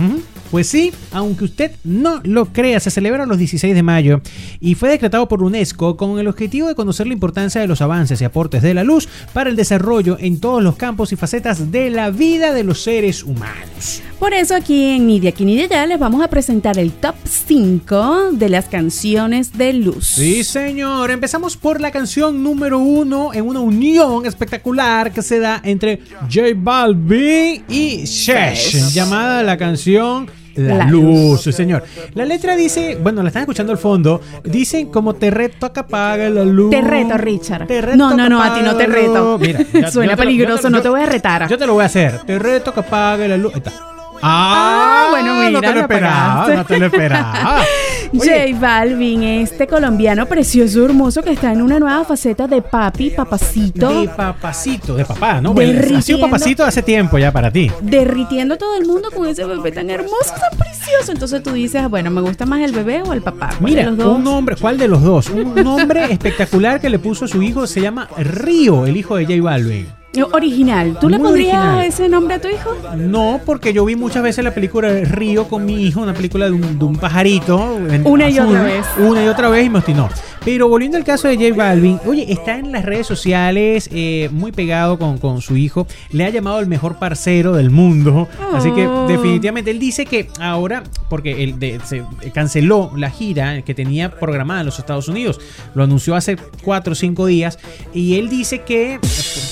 Pues sí, aunque usted no lo crea, se celebra los 16 de mayo y fue decretado por UNESCO con el objetivo de conocer la importancia de los avances y aportes de la luz para el desarrollo en todos los campos y facetas de la vida de los seres humanos. Por eso aquí en Ni de aquí ni de allá les vamos a presentar el top 5 de las canciones de luz. Sí, señor. Empezamos por la canción número uno en una unión espectacular que se da entre J Balvin y Shesh. llamada la canción La, La luz, Luz. señor. La letra dice, bueno, la están escuchando al fondo, dicen como te reto a que apague la luz. Te reto, Richard. Te reto No, no, no, a ti no te reto. Mira, ya- Suena lo- peligroso, yo no te voy a retar. Yo te lo voy a hacer. Te reto a que apague la luz. Ahí está. Ah, bueno, no mira, te lo esperaba, no te lo esperaba. J Balvin, este colombiano precioso, hermoso que está en una nueva faceta de papi, papacito, De papacito, de papá, ¿no? Bueno, ha sido papacito hace tiempo ya para ti. derritiendo a todo el mundo con ese bebé tan hermoso, tan precioso. Entonces tú dices, bueno, ¿me gusta más el bebé o el papá? ¿Cuál Mira, de los dos? un nombre, ¿cuál de los dos? Un nombre espectacular que le puso a su hijo se llama Río, el hijo de J Balvin. Original. ¿Tú le Muy pondrías original. ese nombre a tu hijo? No, porque yo vi muchas veces la película Río con mi hijo, una película de un, de un pajarito. Una y otra vez. Una y otra vez y me obstinó. Pero volviendo al caso de J Balvin, oye, está en las redes sociales eh, muy pegado con, con su hijo. Le ha llamado el mejor parcero del mundo. Así que Oh. definitivamente él dice que ahora, porque él de- se canceló la gira que tenía programada en los Estados Unidos. Lo anunció hace cuatro o cinco días. Y él dice que eh,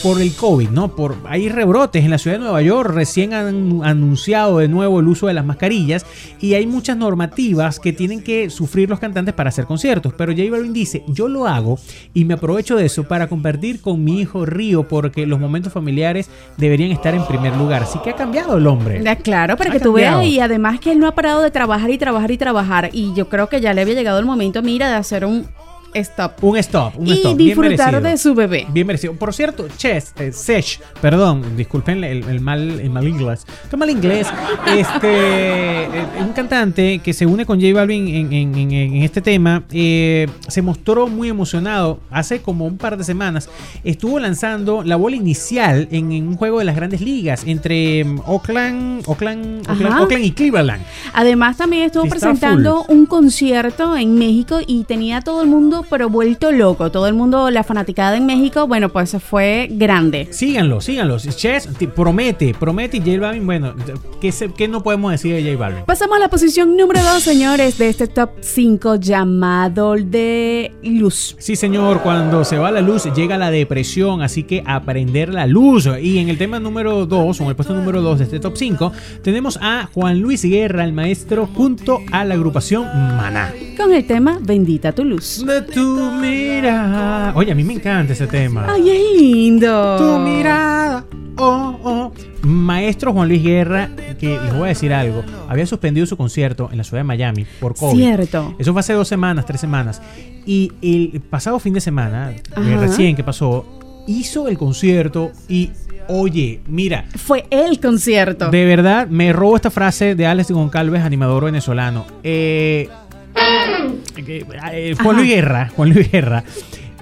por el COVID, ¿no? Por hay rebrotes en la ciudad de Nueva York. Recién han anunciado de nuevo el uso de las mascarillas. Y hay muchas normativas que tienen que sufrir los cantantes para hacer conciertos. Pero J Balvin dice, yo lo hago y me aprovecho de eso para compartir con mi hijo Río porque los momentos familiares deberían estar en primer lugar. Así que ha cambiado el hombre. Claro, para Ha que tú cambiado. veas y además que él no ha parado de trabajar y trabajar y trabajar y yo creo que ya le había llegado el momento, mira, de hacer un stop Un stop, un y stop. disfrutar de su bebé. Bien merecido. Por cierto, Chess, eh, Sesh, perdón, disculpen el, el mal, el mal inglés. Qué mal inglés. Este, eh, un cantante que se une con J Balvin en, en- en- en este tema, eh, se mostró muy emocionado hace como un par de semanas. Estuvo lanzando la bola inicial en, un juego de las grandes ligas entre mm, Oakland, Oakland, Oakland, y Cleveland. Además también estuvo Está presentando un concierto en México y tenía todo el mundo México, pero vuelto loco. Todo el mundo, la fanaticada en México, bueno, pues fue grande. Síganlo, síganlo. Chess promete, promete y J Balvin, bueno, ¿qué, se- qué no podemos decir de J Balvin? Pasamos a la posición número 2, señores, de este top 5 llamado de luz. Sí, señor, cuando se va la luz llega la depresión, así que aprender la luz. Y en el tema número 2, o en el puesto número 2 de este top 5, tenemos a Juan Luis Guerra, el maestro, junto a la agrupación Maná. Con el tema Bendita tu luz. De tu mirada. Oye, a mí me encanta ese tema. Ay, es lindo. Tu mirada. Oh, oh. Maestro Juan Luis Guerra, que les voy a decir algo, había suspendido su concierto en la ciudad de Miami por COVID. Cierto. Eso fue hace dos semanas, tres semanas. Y el pasado fin de semana, eh, recién que pasó, hizo el concierto y, oye, mira, Fue el concierto. de verdad me robo esta frase de Alex Goncalves, animador venezolano. Eh, Juan Ajá. Luis Guerra, Juan Luis Guerra.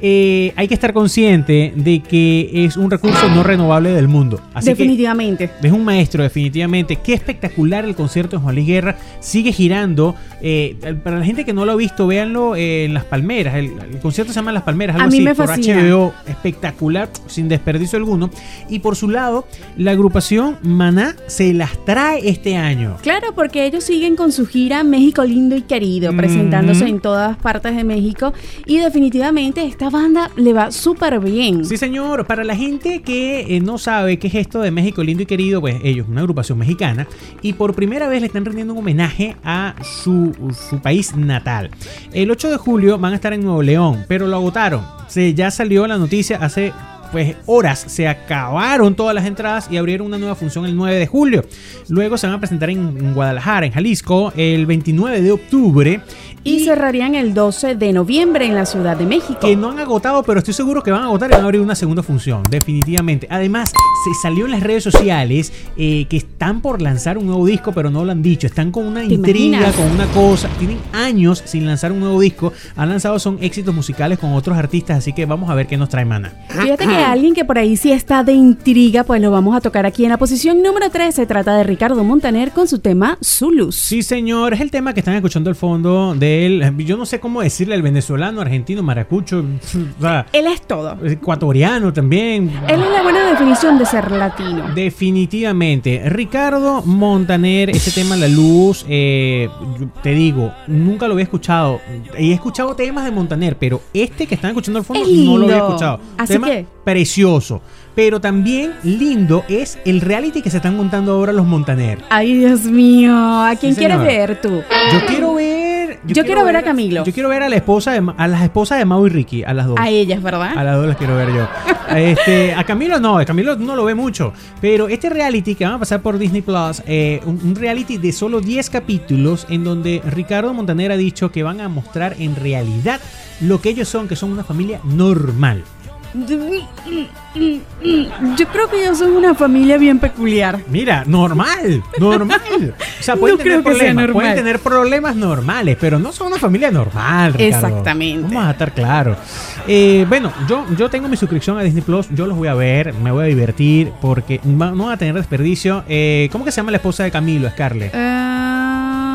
Eh, hay que estar consciente de que es un recurso no renovable del mundo. Así que Definitivamente. es un maestro, definitivamente. Qué espectacular el concierto de Juan Luis Guerra. Sigue girando. Eh, para la gente que no lo ha visto, véanlo eh, en Las Palmeras. El, el concierto se llama Las Palmeras, algo A mí así, me por. HBO. Espectacular, sin desperdicio alguno. Y por su lado, la agrupación Maná se las trae este año. Claro, porque ellos siguen con su gira México lindo y querido, presentándose Ujú. en todas partes de México y definitivamente banda le va súper bien. Sí, señor. Para la gente que eh, no sabe qué es esto de México lindo y querido, pues ellos, una agrupación mexicana, y por primera vez le están rindiendo un homenaje a su, su país natal. El 8 de julio van a estar en Nuevo León, pero lo agotaron. Se, ya salió la noticia hace pues horas se acabaron todas las entradas y abrieron una nueva función el 9 de julio. Luego se van a presentar en, en Guadalajara, en Jalisco, el 29 de octubre. Y cerrarían el 12 de noviembre en la Ciudad de México. que no han agotado, pero estoy seguro que van a agotar y van a abrir una segunda función, definitivamente. Además, se salió en las redes sociales eh, que están por lanzar un nuevo disco, pero no lo han dicho. Están con una ¿Te intriga, imaginas? con una cosa. Tienen años sin lanzar un nuevo disco. Han lanzado son éxitos musicales con otros artistas, así que vamos a ver qué nos trae Mana. Fíjate que alguien que por ahí sí está de intriga, pues lo vamos a tocar aquí en la posición número 3. Se trata de Ricardo Montaner con su tema Su Luz. Sí, señor, es el tema que están escuchando al fondo Yo no sé cómo decirle al venezolano, argentino, maracucho, o sea, Él es todo. ecuatoriano también. Él es la buena definición de ser latino. Definitivamente. Ricardo Montaner, ese tema La Luz, eh, te digo, nunca lo había escuchado. He escuchado temas de Montaner, pero este que están escuchando al fondo Es no lo había escuchado. Así tema que- precioso. Pero también lindo es el reality que se están montando ahora los Montaner. Ay, Dios mío. ¿A quién Sí, quieres ver tú? Yo quiero ver. Yo quiero ver a Camilo. Yo quiero ver a la esposa de a las esposas de Mau y Ricky, a las dos. A ellas, ¿verdad? A las dos las quiero ver yo. Este, a Camilo no, a Camilo no lo ve mucho. Pero este reality que van a pasar por Disney Plus, eh, un, un reality de solo 10 capítulos en donde Ricardo Montaner ha dicho que van a mostrar en realidad lo que ellos son, que son una familia normal. Yo creo que ellos son una familia bien peculiar. Mira, normal, normal. O sea, pueden No tener problemas, pueden tener problemas normales, pero no son una familia normal. Ricardo. Exactamente. Vamos a estar claros. Eh, bueno, yo, yo tengo mi suscripción a Disney Plus, yo los voy a ver, me voy a divertir porque no van a tener desperdicio. Eh, ¿Cómo que se llama la esposa de Camilo, Scarlett?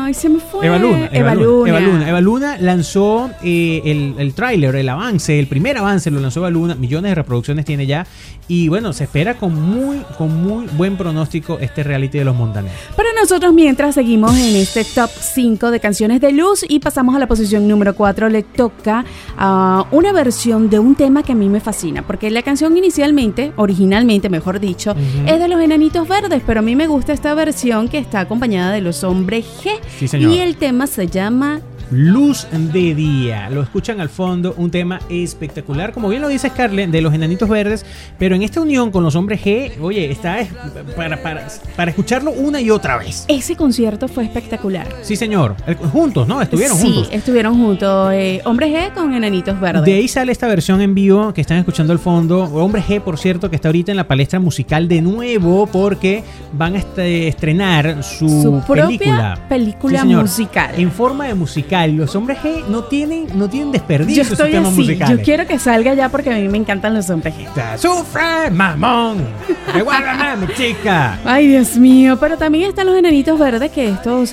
Ay, se me fue. Eva Luna, Eva Luna. Eva Luna. Eva Luna lanzó eh, el, el tráiler, el avance, el primer avance lo lanzó Eva Luna, millones de reproducciones tiene ya y bueno, se espera con muy, con muy buen pronóstico este reality de los Montaner. Para nosotros, mientras seguimos en este top 5 de canciones de luz y pasamos a la posición número 4, le toca a una versión de un tema que a mí me fascina, porque la canción inicialmente, originalmente, mejor dicho, es de los Enanitos Verdes, pero a mí me gusta esta versión que está acompañada de los Hombres G. Y el tema se llama Luz de día, lo escuchan al fondo, un tema espectacular, como bien lo dice Scarlett, de los enanitos verdes, pero en esta unión con los hombres G, oye, está es para, para, para escucharlo una y otra vez. Ese concierto fue espectacular. Sí, señor, Eh, juntos, ¿no? Estuvieron sí, juntos. estuvieron juntos. eh, Hombres G con Enanitos Verdes. De ahí sale esta versión en vivo que están escuchando al fondo. Hombre G, por cierto, que está ahorita en la palestra musical de nuevo porque van a estrenar su, Su propia película. película señor. musical. En forma de musical. Los hombres G no tienen, no tienen desperdicio Yo estoy temas así. musicales. Yo quiero que salga ya porque a mí me encantan los Hombres G. Sufre, mamón. Reguárdame, mi chica. Ay, Dios mío. Pero también están los enanitos verdes que estos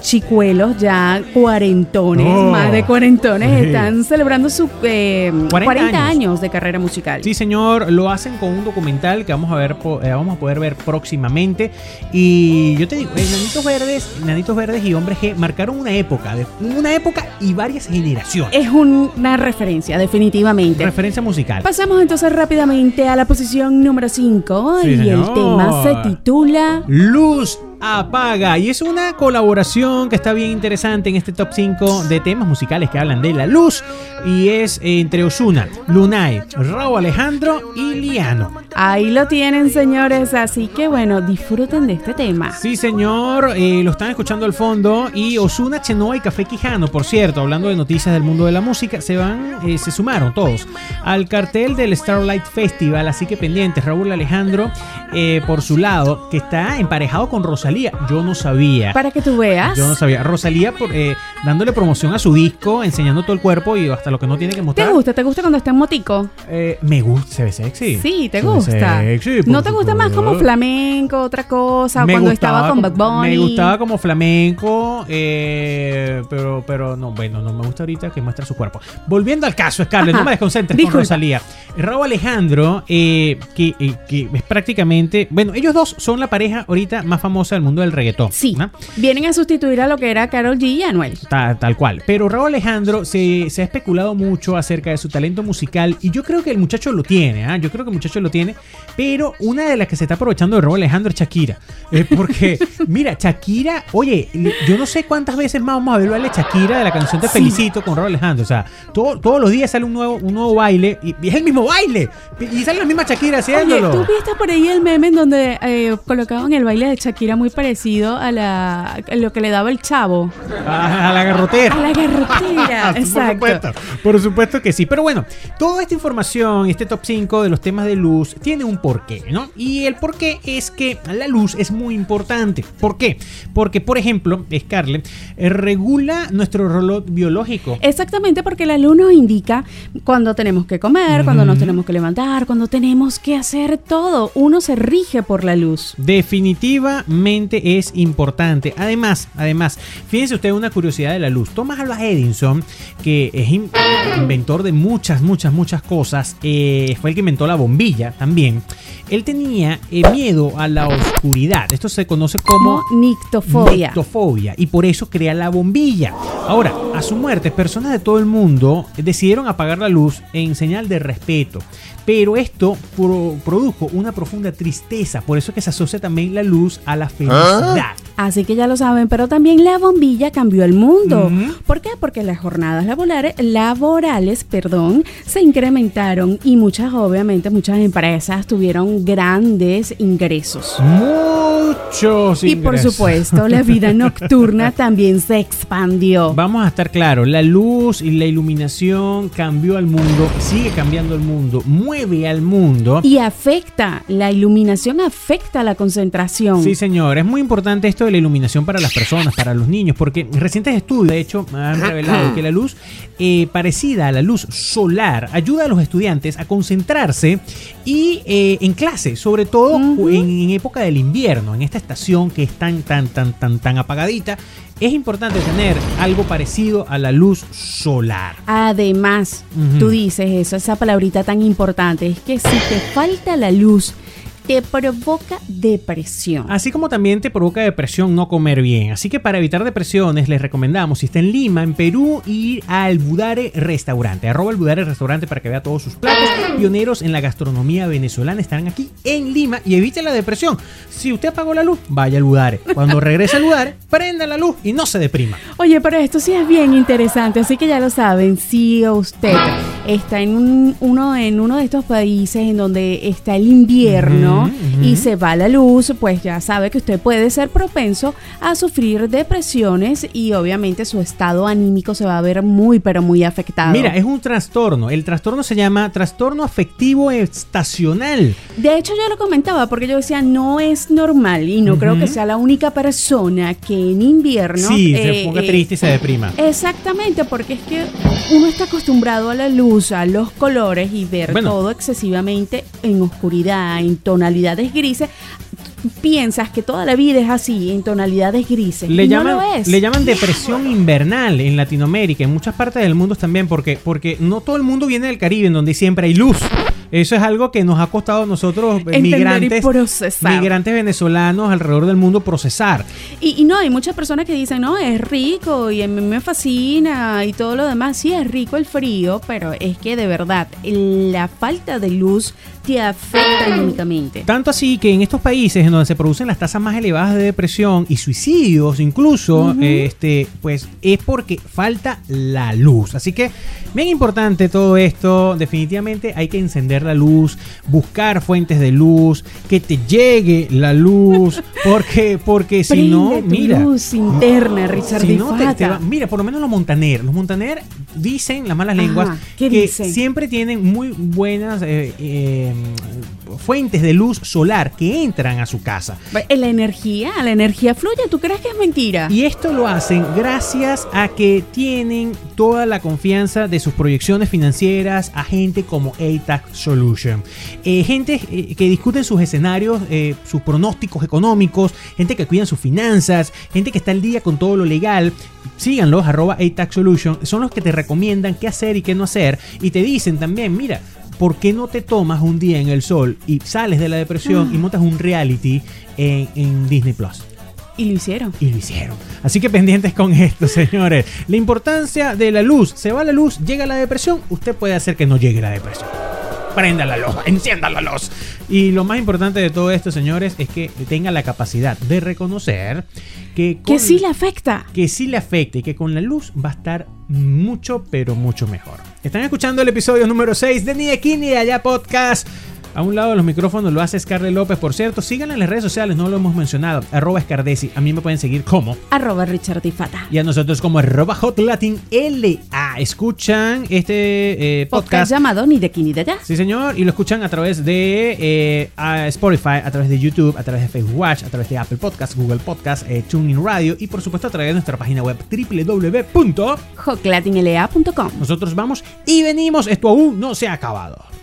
chicuelos ya cuarentones, Oh. más de cuarentones, Sí. están celebrando sus 40, 40 años. años. de carrera musical. Sí, señor, lo hacen con un documental que vamos a ver, eh, vamos a poder ver próximamente. Y yo te digo, eh, Nanitos Verdes, Nanitos Verdes y Hombres G marcaron una época, una época y varias generaciones. Es un- una referencia, definitivamente. Referencia musical. Pasamos entonces rápidamente a la posición número 5 Sí, y el tema se titula Luz apaga y es una colaboración que está bien interesante en este top 5 de temas musicales que hablan de la luz y es entre Osuna, Lunay, Raúl Alejandro y Liano. Ahí lo tienen, señores. Así que bueno, disfruten de este tema. Sí, señor, eh, lo están escuchando al fondo. Y Osuna, Chenoa y Café Quijano, por cierto, hablando de noticias del mundo de la música, se van, eh, se sumaron todos al cartel del Starlight Festival. Así que pendientes, Raúl Alejandro, eh, por su lado, que está emparejado con Rosalía. Yo no sabía. Para que tú veas. Yo no sabía. Rosalía por, eh, dándole promoción a su disco, enseñando todo el cuerpo y hasta lo que no tiene que ¿Te mostrar. gusta? ¿Te gusta cuando está en motico? Eh, me gusta, se ve sexy. Sí, te Se gusta. sexy, ¿No te gusta más como flamenco, otra cosa? Me cuando gustaba estaba con Bad Bunny. Me gustaba como flamenco, eh, pero, pero no, bueno, no me gusta ahorita que muestra su cuerpo. Volviendo al caso, Scarlett, Ajá. no me desconcentres Disculpa. con Rosalía. Raúl Alejandro, eh, que, que es prácticamente, bueno, ellos dos son la pareja ahorita más famosa del mundo del reggaetón. Sí. ¿no? Vienen a sustituir a lo que era Carol G y Anuel. Ta- Tal, cual. Pero Raúl Alejandro se, se ha especulado mucho acerca de su talento musical y yo creo que el muchacho lo tiene, ¿ah? yo creo que el muchacho lo tiene, pero una de las que se está aprovechando de Raúl Alejandro es Shakira. Eh, porque, mira, Shakira, oye, yo no sé cuántas veces más vamos a ver baile Shakira de la canción Te Sí. Felicito con Raúl Alejandro. O sea, todo- todos los días sale un nuevo, un nuevo baile y, y es el mismo baile. Y sale la misma Shakira Oye, haciéndolo. ¿tú viste por ahí el meme en donde eh, colocaban el baile de Shakira muy parecido a, la, a lo que le daba el chavo? A, a la garrotera. A la garrotera, Por supuesto, por supuesto que sí. Pero bueno, toda esta información, este top 5 de los temas de luz, tiene un porqué, ¿no? Y el porqué es que la luz es muy importante. ¿Por qué? Porque, por ejemplo, Scarlett, eh, regula nuestro reloj biológico. Exactamente, porque la luz nos indica cuando tenemos que comer, cuando nos tenemos que levantar, cuando tenemos que hacer todo. Uno se rige por la luz. Definitivamente es importante. Además, además, fíjense usted una curiosidad de la luz. Thomas Alva Edison, que es in- inventor de muchas, muchas, muchas cosas, eh, fue el que inventó la bombilla también. Él tenía eh, miedo a la oscuridad. Esto se conoce como nictofobia. Nictofobia, y por eso crea la bombilla. Ahora, a su muerte, personas de todo el mundo decidieron apagar la luz en señal de respeto. Pero esto pro- produjo una profunda tristeza, por eso es que se asocia también la luz a la Hã? Así que ya lo saben, pero también la bombilla cambió el mundo. ¿Por qué? Porque las jornadas laborales, laborales perdón, se incrementaron y muchas, obviamente, muchas empresas tuvieron grandes ingresos. Muchos Y por ingresos. supuesto, la vida nocturna también se expandió. Vamos a estar claros, la luz y la iluminación cambió al mundo, sigue cambiando el mundo, mueve al mundo. Y afecta, la iluminación afecta la concentración. Sí, señor. Es muy importante esto de la iluminación para las personas, para los niños, porque recientes estudios, de hecho, han revelado que la luz eh, parecida a la luz solar ayuda a los estudiantes a concentrarse y eh, en clase, sobre todo en, en época del invierno, en esta estación que es tan, tan, tan, tan, tan apagadita. Es importante tener algo parecido a la luz solar. Además, tú dices eso, esa palabrita tan importante, es que si te falta la luz, te provoca depresión. Así como también te provoca depresión no comer bien. Así que para evitar depresiones les recomendamos, si está en Lima, en Perú, ir al Budare Restaurante. Arroba el Budare Restaurante para que vea todos sus platos. Pioneros en la gastronomía venezolana están aquí en Lima y evite la depresión. Si usted apagó la luz, vaya al Budare. Cuando regrese al Budare, prenda la luz y no se deprima. Oye, pero esto sí es bien interesante, así que ya lo saben, si usted está en un- uno, en uno de estos países en donde está el invierno Y se va la luz, pues ya sabe que usted puede ser propenso a sufrir depresiones y obviamente su estado anímico se va a ver muy, pero muy afectado. Mira, es un trastorno. El trastorno se llama trastorno afectivo estacional. De hecho, yo lo comentaba porque yo decía, no es normal y no creo que sea la única persona que en invierno... sí, eh, se ponga eh, triste y se deprima. Exactamente, porque es que uno está acostumbrado a la luz, a los colores y ver Bueno. todo excesivamente en oscuridad, en tonalidades grises. Piensas que toda la vida es así, en tonalidades grises. Le y llaman, no lo es. le llaman depresión invernal en Latinoamérica, en muchas partes del mundo también, porque, porque no todo el mundo viene del Caribe, en donde siempre hay luz. Eso es algo que nos ha costado a nosotros, eh, Entender migrantes, procesar. migrantes venezolanos alrededor del mundo, procesar. Y, y no, hay muchas personas que dicen, no, es rico y a mí me fascina y todo lo demás. Sí, es rico el frío, pero es que de verdad la falta de luz te afecta anímicamente. Tanto así que en estos países en donde se producen las tasas más elevadas de depresión y suicidios incluso, este, pues es porque falta la luz. Así que bien importante todo esto. Definitivamente hay que encender la luz, buscar fuentes de luz, que te llegue la luz, porque, porque si no, Prende mira. luz interna, Richard Si no, te- Difata. te va- mira, por lo menos los Montaner. Los Montaner dicen, las malas lenguas, ¿qué que dicen? siempre tienen muy buenas eh, eh, fuentes de luz solar que entran a su casa. En la energía, la energía fluye. ¿Tú crees que es mentira? Y esto lo hacen gracias a que tienen toda la confianza de sus proyecciones financieras a gente como ATAC Solution. Eh, gente eh, que discuten sus escenarios, eh, sus pronósticos económicos, gente que cuidan sus finanzas, gente que está al día con todo lo legal. Síganlos, arroba ATAC Solution. Son los que te recomiendan qué hacer y qué no hacer. Y te dicen también, mira, ¿por qué no te tomas un día en el sol y sales de la depresión y montas un reality en, en Disney Plus? Y lo hicieron. Y lo hicieron. Así que pendientes con esto, señores. La importancia de la luz. Se va la luz, llega la depresión. Usted puede hacer que no llegue la depresión. Prenda la luz, encienda la luz. Y lo más importante de todo esto, señores, es que tenga la capacidad de reconocer que, Que con- sí le afecta. que sí le afecte y que con la luz va a estar mucho, pero mucho mejor. Están escuchando el episodio número 6 de Ni aquí allá podcast. A un lado de los micrófonos lo hace Scarlett López, por cierto. Síganla en las redes sociales, no lo hemos mencionado. Arroba Escardesi. A mí me pueden seguir como. Arroba Richard Difata. Y a nosotros como arroba Hot Latin LA. Escuchan este eh, Podcast podcast. llamado Ni de aquí ni de allá. Sí, señor. Y lo escuchan a través de eh, a Spotify, a través de YouTube, a través de Facebook Watch, a través de Apple Podcast, Google Podcast, eh, TuneIn Radio y por supuesto a través de nuestra página web www. hotlatinla.com. Nosotros vamos y venimos. Esto aún no se ha acabado.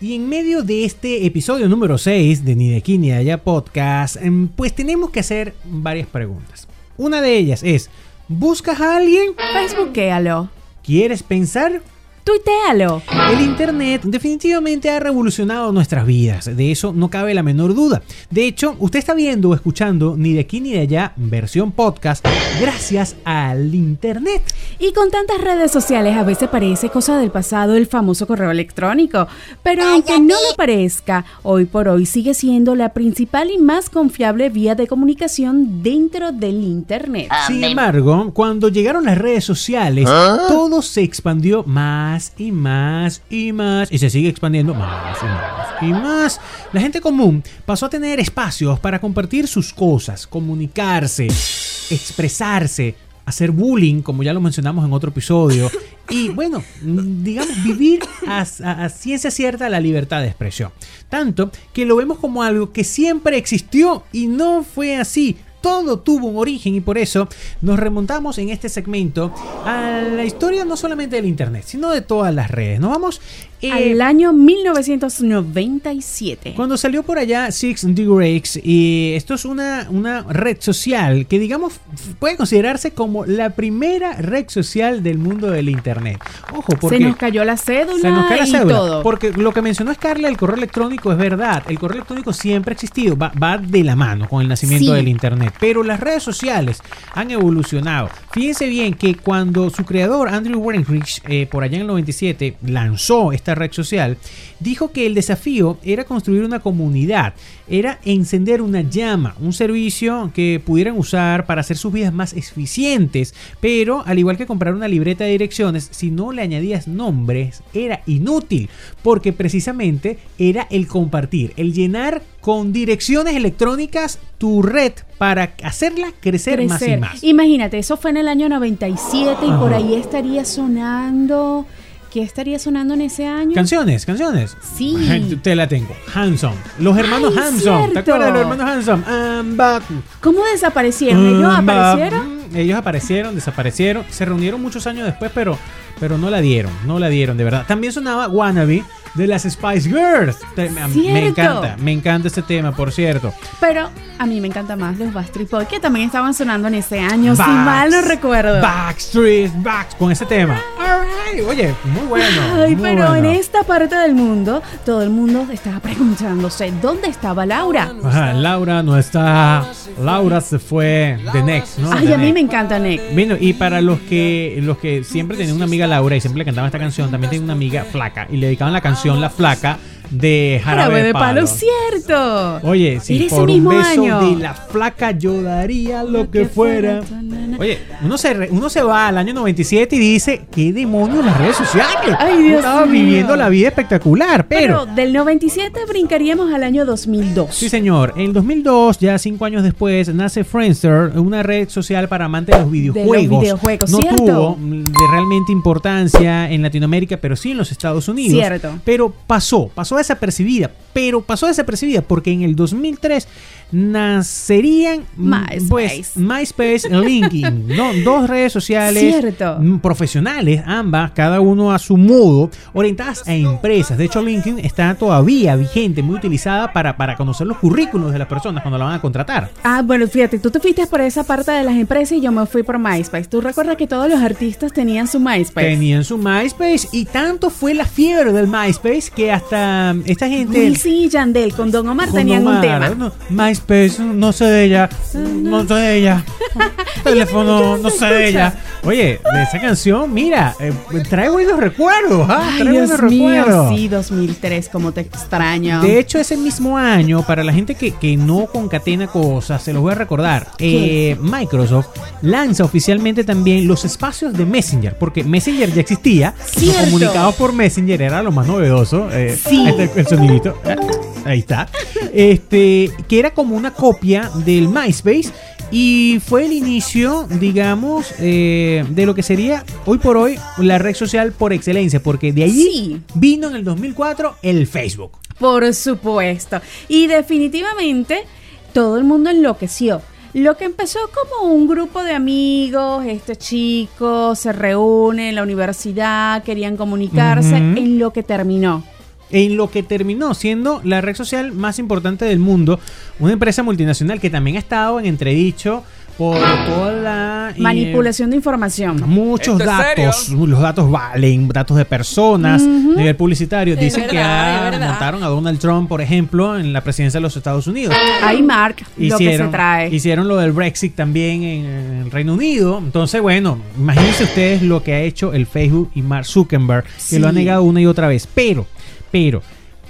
Y en medio de este episodio número 6 de Ni de aquí ni de allá podcast, em, pues tenemos que hacer varias preguntas. Una de ellas es, ¿buscas a alguien? Facebookéalo. ¿Quieres pensar? Tuitealo. El Internet definitivamente ha revolucionado nuestras vidas, de eso no cabe la menor duda. De hecho, usted está viendo o escuchando ni de aquí ni de allá versión podcast gracias al Internet. Y con tantas redes sociales a veces parece cosa del pasado el famoso correo electrónico, pero aunque no lo parezca, hoy por hoy sigue siendo la principal y más confiable vía de comunicación dentro del Internet. Sin embargo, cuando llegaron las redes sociales, todo se expandió más y más y más y se sigue expandiendo más y más y más. La gente común pasó a tener espacios para compartir sus cosas, comunicarse, expresarse, hacer bullying, como ya lo mencionamos en otro episodio, y bueno, digamos, vivir a, a- a ciencia cierta la libertad de expresión. Tanto que lo vemos como algo que siempre existió y no fue así. Todo tuvo un origen y por eso nos remontamos en este segmento a la historia no solamente del Internet, sino de todas las redes. Nos vamos... eh, Al año 1997. cuando salió por allá Six Degrees, y esto es una, una red social que digamos puede considerarse como la primera red social del mundo del internet. Ojo, porque Se nos cayó la cédula, se nos cae la y cédula. todo. Porque lo que mencionó Scarlett, el correo electrónico es verdad. El correo electrónico siempre ha existido, va, va de la mano con el nacimiento Sí. del internet. Pero las redes sociales han evolucionado. Fíjense bien que cuando su creador, Andrew Weinrich, eh, por allá en el 97, lanzó esta red social, dijo que el desafío era construir una comunidad, era encender una llama, un servicio que pudieran usar para hacer sus vidas más eficientes, pero al igual que comprar una libreta de direcciones, si no le añadías nombres, era inútil, porque precisamente era el compartir, el llenar con direcciones electrónicas tu red para hacerla crecer, más y más. Imagínate, eso fue en el año 97 y por ahí estaría sonando. ¿Qué estaría sonando en ese año? Canciones, canciones. Sí. Te la tengo. Hanson. Los hermanos Ay, Hanson. ¿Te acuerdas de los hermanos Hanson? I'm back. ¿Cómo desaparecieron? ¿Ellos I'm back. aparecieron? Mm, ellos aparecieron, desaparecieron, se reunieron muchos años después, pero, pero no la dieron, no la dieron, de verdad. También sonaba Wannabe de las Spice Girls. Me, encanta, me encanta este tema, por cierto. Pero a mí me encanta más los Backstreet Boys, que también estaban sonando en ese año, si Bax- mal no recuerdo. Backstreet, Back, con ese tema. Alright, oye, muy bueno. Ay, muy pero bueno. en esta parte del mundo, todo el mundo estaba preguntándose, ¿dónde estaba Laura? Ajá, Laura no está. Laura se fue de Next, ¿no? Ay, The a mí Next. Me encanta Nick. Bueno, y para los que los que siempre tenían una amiga Laura y siempre le cantaban esta canción, también tenía una amiga flaca y le dedicaban la canción La Flaca de Jarabe, Jarabe de palo, Palo. cierto. Oye, si por un beso año. de la flaca yo daría lo que fuera. Oye, uno se, uno se va al año 97 y dice, ¿qué demonios las redes sociales? Ay, Dios estaba mío. viviendo la vida espectacular, pero... Pero del 97 brincaríamos al año 2002. Sí, señor. En 2002, ya cinco años después, nace Friendster, una red social para amantes de los videojuegos. videojuegos, no ¿cierto? tuvo mm, de realmente importancia en Latinoamérica, pero sí en los Estados Unidos. Cierto. Pero pasó, pasó desapercibida. Pero pasó desapercibida porque en el 2003 nacerían mm, MySpace. pues, MySpace, LinkedIn, ¿no? dos redes sociales Cierto. mm, profesionales, ambas, cada uno a su modo, orientadas a empresas. De hecho, LinkedIn está todavía vigente, muy utilizada para, para conocer los currículos de las personas cuando la van a contratar. Ah, bueno, fíjate, tú te fuiste por esa parte de las empresas y yo me fui por MySpace. ¿Tú recuerdas que todos los artistas tenían su MySpace? Tenían su MySpace y tanto fue la fiebre del MySpace que hasta esta gente... Wilson y Yandel con Don Omar con tenían un tema. no, MySpace, no sé de ella, no sé de ella. Teléfono, no sé de ella. Oye, de esa canción, mira, eh, trae buenos recuerdos, ¿ah? Ay, Dios buenos mío, recuerdos. sí, 2003, como te extraño. De hecho, ese mismo año, para la gente que, que no concatena cosas, se los voy a recordar. Eh, Microsoft lanza oficialmente también los espacios de Messenger, porque Messenger ya existía. Los comunicados por Messenger era lo más novedoso. eh, Sí. está el sonidito. Ahí está. Este, que era como una copia del MySpace. Y fue el inicio, digamos, eh, de lo que sería hoy por hoy la red social por excelencia, porque de allí Sí. vino en el 2004 el Facebook. Por supuesto. Y definitivamente todo el mundo enloqueció. Lo que empezó como un grupo de amigos, estos chicos se reúnen en la universidad, querían comunicarse, Ujú. en lo que terminó. En lo que terminó siendo la red social más importante del mundo, una empresa multinacional que también ha estado en entredicho por toda la eh, Manipulación de información. Muchos ¿Esto es datos, los datos valen, datos de personas, nivel publicitario. Es Dicen que verdad, montaron a Donald Trump, por ejemplo, en la presidencia de los Estados Unidos. Ahí, Mark, lo que se trae. hicieron lo del Brexit también en, en el Reino Unido. Entonces, bueno, imagínense ustedes lo que ha hecho el Facebook y Mark Zuckerberg, que Sí. lo ha negado una y otra vez. Pero, pero,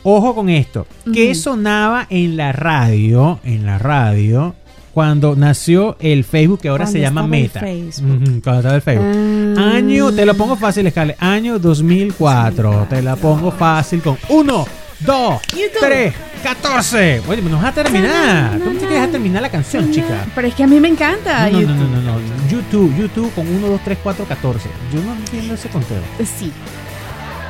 ojo con esto. ¿Qué sonaba en la radio? En la radio. Cuando nació el Facebook, que ahora Cuando se llama el Meta. Ujú, cuando estaba el Facebook. Ah. Año, te lo pongo fácil, Scarlett. Año 2004. Te la pongo fácil con 1, 2, YouTube. 3, 14. Oye, nos vas a terminar. ¿Cómo te quieres terminar la canción, chica? Pero es que a mí me encanta. No, no, no, no. YouTube, YouTube con 1, 2, 3, 4, 14. Yo no entiendo ese conteo, Sí,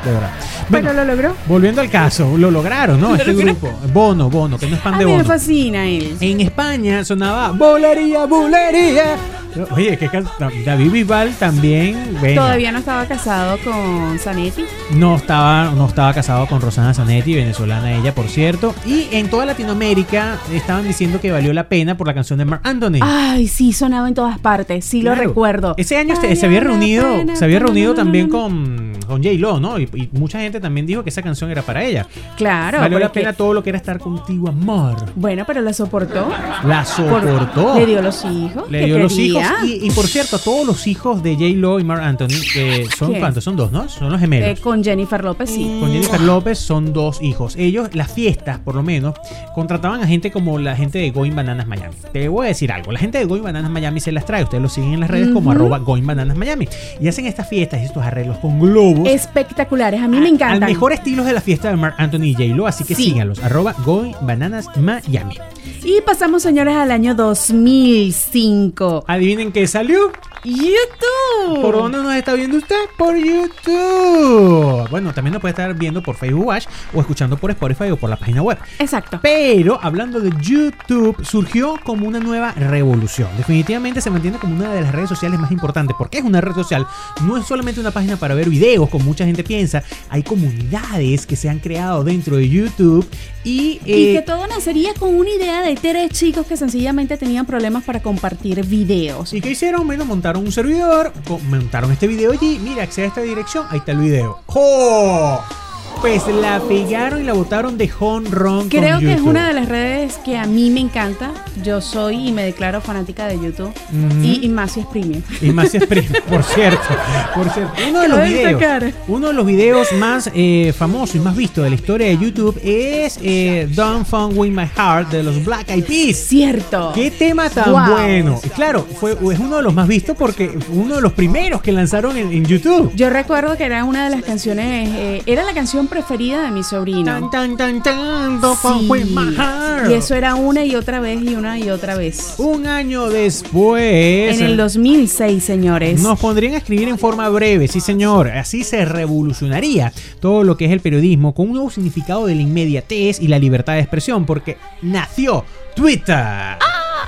de verdad. pero Bueno, lo logró. volviendo al caso, lo lograron, ¿no? Este grupo. Bono, Bono, que no es fan A de mí me Bono. fascina él. En España sonaba Bolería, Bolería. Oye, que David Bisbal también, bueno, Todavía no estaba casado con Zanetti. no estaba, no estaba casado con Rosana Zanetti, venezolana ella, por cierto. Y en toda Latinoamérica estaban diciendo que valió la pena por la canción de Mark Anthony. Ay, sí, sonaba en todas partes. Sí, lo recuerdo. Ese año se había reunido, pena, se había reunido también con, con J-Lo, ¿no? Y, y mucha gente también dijo que esa canción era para ella. Claro. Valió la pena todo lo que era estar contigo, amor. Bueno, pero la soportó. La Por- soportó. le dio los hijos. Le dio los hijos. Y, y por cierto, todos los hijos de J-Lo y Mark Anthony, que son cuántos? Son dos, ¿no? Son los gemelos. Eh, con Jennifer López, sí. Con Jennifer López son dos hijos. Ellos, las fiestas, por lo menos, contrataban a gente como la gente de Going Bananas Miami. Te voy a decir algo. La gente de Going Bananas Miami se las trae. Ustedes lo siguen en las redes como arroba Going Bananas Miami. Y hacen estas fiestas y estos arreglos con globos. Espectaculares. A mí me encantan. Al mejor estilo de la fiesta de Mark Anthony y J-Lo. Así que Sí. síganlos. Arroba Going Bananas Miami. Y pasamos, señores, al año 2005. Adivinen qué salió. YouTube. ¿Por dónde nos está viendo usted? Por YouTube. Bueno, también nos puede estar viendo por Facebook Watch o escuchando por Spotify o por la página web. Exacto. Pero hablando de YouTube, surgió como una nueva revolución. Definitivamente se mantiene como una de las redes sociales más importantes. porque es una red social? No es solamente una página para ver videos, como mucha gente piensa. Hay comunidades que se han creado dentro de YouTube y... Y eh, que todo nacería con una idea de tres chicos que sencillamente tenían problemas para compartir videos. ¿Y qué hicieron? Bueno, montaron un servidor, montaron este video allí, mira, accede a esta dirección, ahí está el video. ¡Oh! Pues la pegaron y la botaron de honrón. Creo que es una de las redes que a mí me encanta. Yo soy y me declaro fanática de YouTube. Y, y más si es premium. Y más es primo, por cierto, por cierto. Uno de los videos, uno de los videos más eh, famosos y más vistos de la historia de YouTube es eh, Don't Fun With My Heart de los Black Eyed Peas. Cierto. Qué tema tan Wow. bueno. Y claro, fue, es uno de los más vistos porque fue uno de los primeros que lanzaron en, en YouTube. Yo recuerdo que era una de las canciones, eh, era la canción preferida de mi sobrino. Tan, tan, tan, Sí. Y eso era una y otra vez y una y otra vez. Un año después. En el 2006, señores. Nos pondrían a escribir en forma breve, sí señor. Así se revolucionaría todo lo que es el periodismo con un nuevo significado de la inmediatez y la libertad de expresión, porque nació Twitter.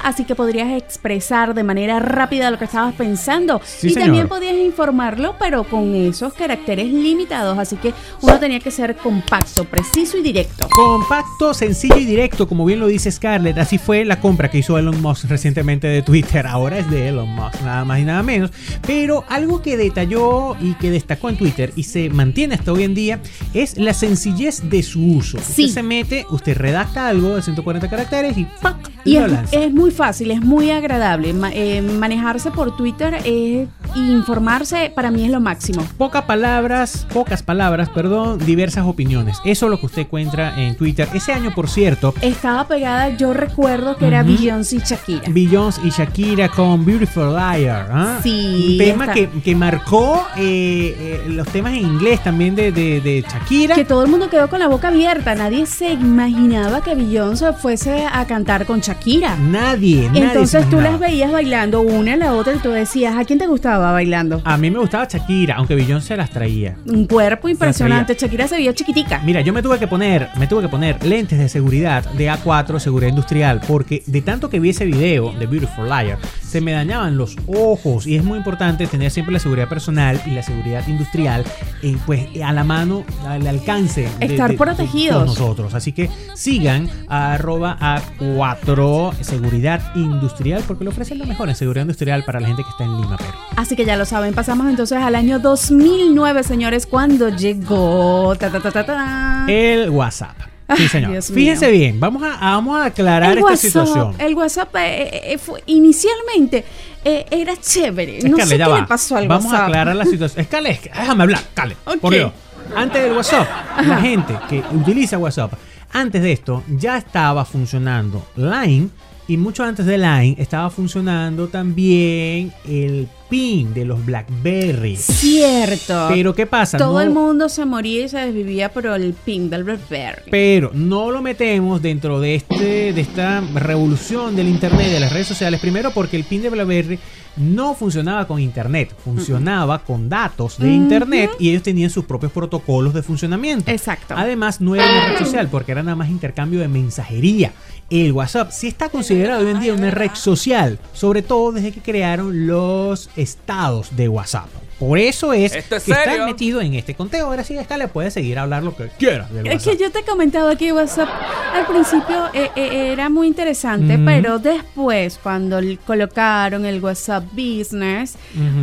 Así que podrías expresar de manera rápida lo que estabas pensando. Sí, y señor. también podías informarlo, pero con esos caracteres limitados. Así que uno tenía que ser compacto, preciso y directo. Compacto, sencillo y directo, como bien lo dice Scarlett. Así fue la compra que hizo Elon Musk recientemente de Twitter. Ahora es de Elon Musk, nada más y nada menos. Pero algo que detalló y que destacó en Twitter y se mantiene hasta hoy en día es la sencillez de su uso. Sí. Usted se mete, usted redacta algo de 140 caracteres y ¡pac! Y lo es, lanza. es muy fácil, es muy agradable. Ma- eh, manejarse por Twitter es, informarse para mí es lo máximo. Pocas palabras, pocas palabras, perdón, diversas opiniones. Eso es lo que usted encuentra en Twitter. Ese año, por cierto, Estaba pegada, yo recuerdo que era Ujú. Beyoncé y Shakira. Beyoncé y Shakira con Beautiful Liar. ¿ah? Sí, Un tema que, que marcó eh, eh, los temas en inglés también de, de- de Shakira. Que todo el mundo quedó con la boca abierta. Nadie se imaginaba que Beyoncé fuese a cantar con Shakira. Nadie, nadie. se Entonces tú las veías bailando una a la otra y tú decías, ¿a quién te gustaba bailando? A mí me gustaba Shakira, aunque Beyoncé las traía. Un cuerpo impresionante. Shakira se vio chiquitica. Mira, yo me tuve que poner, me tuve que poner lentes de seguridad de A4 seguridad industrial porque de tanto que vi ese video de Beautiful Liar se me dañaban los ojos y es muy importante tener siempre la seguridad personal y la seguridad industrial eh, pues a la mano, al alcance de- Estar de- protegidos. nosotros. Así que sigan a arroba A4 seguridad industrial porque le ofrecen lo mejor en seguridad industrial para la gente que está en Lima, pero. Así que ya lo saben, pasamos entonces al año 2009, señores, cuando llegó... ta, ta, ta, ta, ta. El WhatsApp. Sí, Ay, señor. Dios Fíjense mío. bien, vamos a, vamos a aclarar el esta WhatsApp, situación. el WhatsApp eh, eh, fue- inicialmente eh, era chévere. No sé ya qué va. le pasó al Vamos WhatsApp. a aclarar la situación. Es- déjame hablar, Cale. Ok. Por Dios. Antes del WhatsApp, la gente que utiliza WhatsApp, antes de esto ya estaba funcionando Line y mucho antes de Line estaba funcionando también el PIN de los BlackBerry. Cierto. Pero ¿qué pasa? Todo No- el mundo se moría y se desvivía por el ping del Blackberry. Pero no lo metemos dentro de este de esta revolución del internet y de las redes sociales. Primero porque el pin de BlackBerry no funcionaba con internet, funcionaba con datos de internet y ellos tenían sus propios protocolos de funcionamiento. Exacto. Además, no era una red social porque era nada más intercambio de mensajería. El WhatsApp sí está considerado hoy en día una red social, sobre todo desde que crearon los estados de WhatsApp. Por eso es ¿Esto es que está serio? metido en este conteo. Ahora sí, Escala puede seguir a hablar lo que quiera del Es WhatsApp. que yo te he comentado que WhatsApp al principio eh, eh, era muy interesante, pero después cuando colocaron el WhatsApp Business,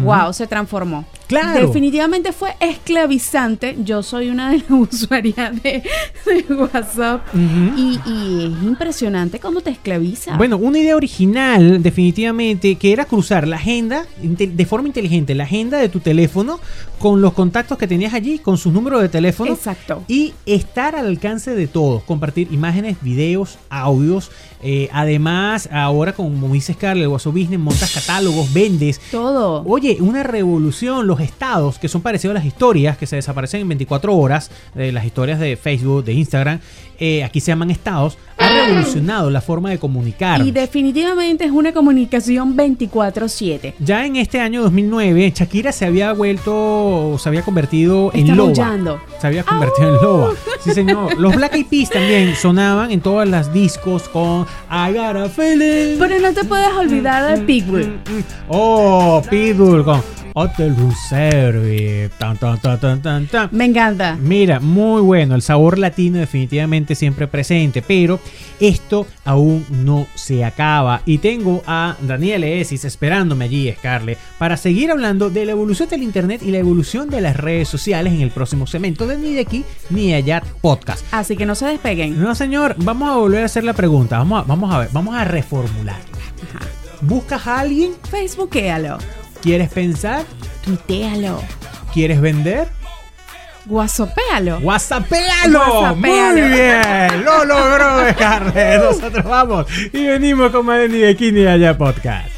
wow, se transformó. Claro. Definitivamente fue esclavizante. Yo soy una de las usuarias de, de WhatsApp y, y es impresionante cómo te esclaviza. Bueno, una idea original, definitivamente, que era cruzar la agenda de forma inteligente, la agenda de tu teléfono con los contactos que tenías allí, con sus números de teléfono. Exacto. Y estar al alcance de todos, compartir imágenes, videos, audios. eh, además, ahora como dice Scarlett, el WhatsApp Business, montas catálogos, vendes. Todo. Oye, una revolución, los estados que son parecidos a las historias que se desaparecen en 24 horas, de las historias de Facebook, de Instagram, eh, aquí se llaman estados, ha revolucionado la forma de comunicar. Y definitivamente es una comunicación 24/7. Ya en este año 2009, Shakira se había vuelto, se había convertido en Está loba. maullando. Se había convertido en loba. Sí, señor. Los Black Eyed Peas también sonaban en todas las discos con I got a feeling. Pero no te puedes olvidar de Pitbull. Oh, Pitbull con Hotel Room Service. Tan, tan, tan, tan, tan, tan. Me encanta. Mira, muy bueno, el sabor latino definitivamente siempre presente, pero esto aún no se acaba. Y tengo a Daniel Esis esperándome allí, Scarlett, para seguir hablando de la evolución del Internet y la evolución de las redes sociales en el próximo segmento de Ni de aquí ni de allá podcast. Así que no se despeguen. No, señor, vamos a volver a hacer la pregunta. Vamos a, vamos a ver, vamos a reformularla. ¿Buscas a alguien? Facebookéalo. ¿Quieres pensar? Tuitealo. ¿Quieres vender? ¡WhatsAppéalo! WhatsAppéalo. Muy bien, lo logró Scarlett. Nosotros vamos y venimos con más de Ni de aquí ni de allá podcast.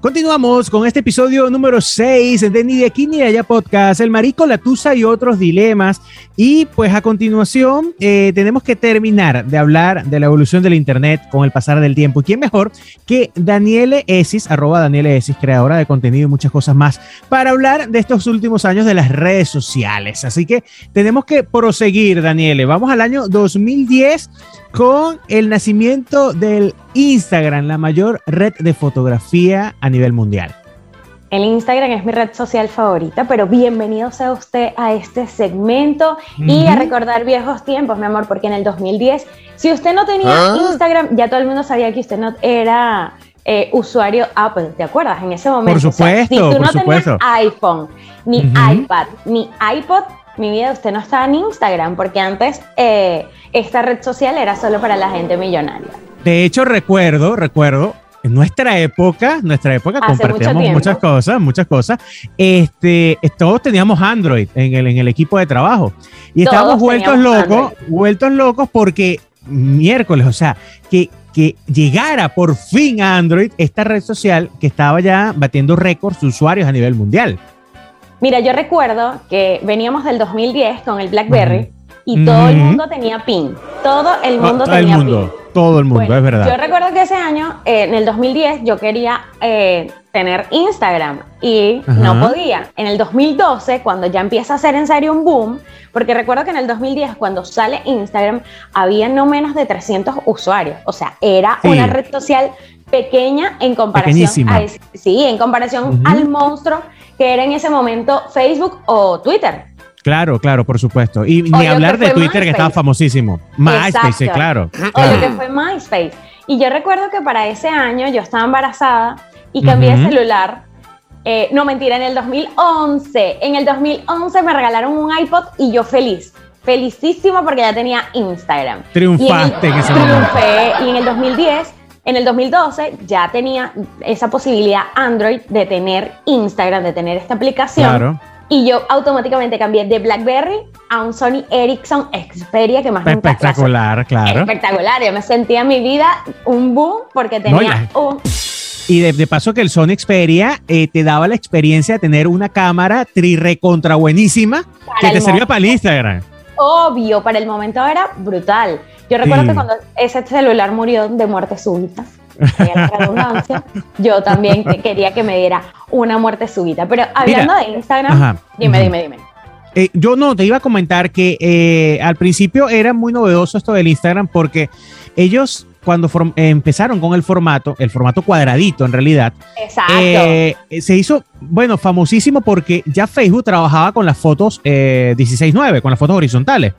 Continuamos con este episodio número 6 de Ni de aquí ni allá podcast, el marico, la tusa y otros dilemas. Y pues a continuación eh, tenemos que terminar de hablar de la evolución del Internet con el pasar del tiempo. ¿Y quién mejor que Daniele Esis, arroba Daniele Esis, creadora de contenido y muchas cosas más, para hablar de estos últimos años de las redes sociales? Así que tenemos que proseguir, Daniele. Vamos al año 2010 con el nacimiento del Instagram, la mayor red de fotografía a nivel mundial. El Instagram es mi red social favorita, pero bienvenido sea usted a este segmento y a recordar viejos tiempos, mi amor, porque en el 2010, si usted no tenía ¿Ah? Instagram, ya todo el mundo sabía que usted no era eh, usuario Apple, ¿te acuerdas? En ese momento. Por o sea, si supuesto, tú no supuesto. tenías iPhone, ni iPad, ni iPod, mi vida, usted no estaba en Instagram, porque antes eh, esta red social era solo para la gente millonaria. De hecho, recuerdo, recuerdo, en nuestra época, nuestra época Hace compartíamos muchas cosas, muchas cosas. Este, todos teníamos Android en el, en el equipo de trabajo. Y Todos estábamos vueltos locos, vueltos locos porque miércoles, o sea, que, que llegara por fin a Android esta red social que estaba ya batiendo récords de usuarios a nivel mundial. Mira, yo recuerdo que veníamos del 2010 con el BlackBerry y todo el mundo tenía PIN. Todo el mundo todo el tenía mundo, PIN. todo el mundo, Bueno, es verdad. Yo recuerdo que ese año, eh, en el 2010, yo quería eh, tener Instagram y Ajá. no podía. En el 2012, cuando ya empieza a ser en serio un boom, porque recuerdo que en el 2010, cuando sale Instagram, había no menos de 300 usuarios. O sea, era Sí. una red social pequeña en comparación a sí, en comparación Ujú. al monstruo que era en ese momento Facebook o Twitter. Claro, claro, por supuesto. Y O ni hablar de Twitter, que estaba famosísimo. MySpace, sí, Exacto. claro. o claro. lo que fue MySpace. Y yo recuerdo que para ese año yo estaba embarazada y cambié de celular. Eh, no, mentira, en el 2011. En el 2011 me regalaron un iPod y yo feliz. Felicísima porque ya tenía Instagram. Triunfaste Y en ese momento. triunfé. Y en el 2010, en el 2012 ya tenía esa posibilidad Android de tener Instagram, de tener esta aplicación. Claro. Y yo automáticamente cambié de BlackBerry a un Sony Ericsson Xperia que más. Espectacular, claro. Espectacular, yo me sentía en mi vida un boom porque tenía un... Y de, de paso que el Sony Xperia eh, te daba la experiencia de tener una cámara tri recontra buenísima Para que te servía para el Instagram. Obvio, para el momento era brutal. Yo recuerdo Sí. que cuando ese celular murió de muerte súbita, valga la redundancia, yo también que- quería que me diera una muerte súbita. Pero hablando de Instagram, Ajá, dime, dime, dime. Eh, yo no, te iba a comentar que eh, al principio era muy novedoso esto del Instagram porque ellos cuando empezaron con el formato, el formato cuadradito en realidad, Exacto. eh, se hizo, bueno, famosísimo porque ya Facebook trabajaba con las fotos eh, 16.9, con las fotos horizontales.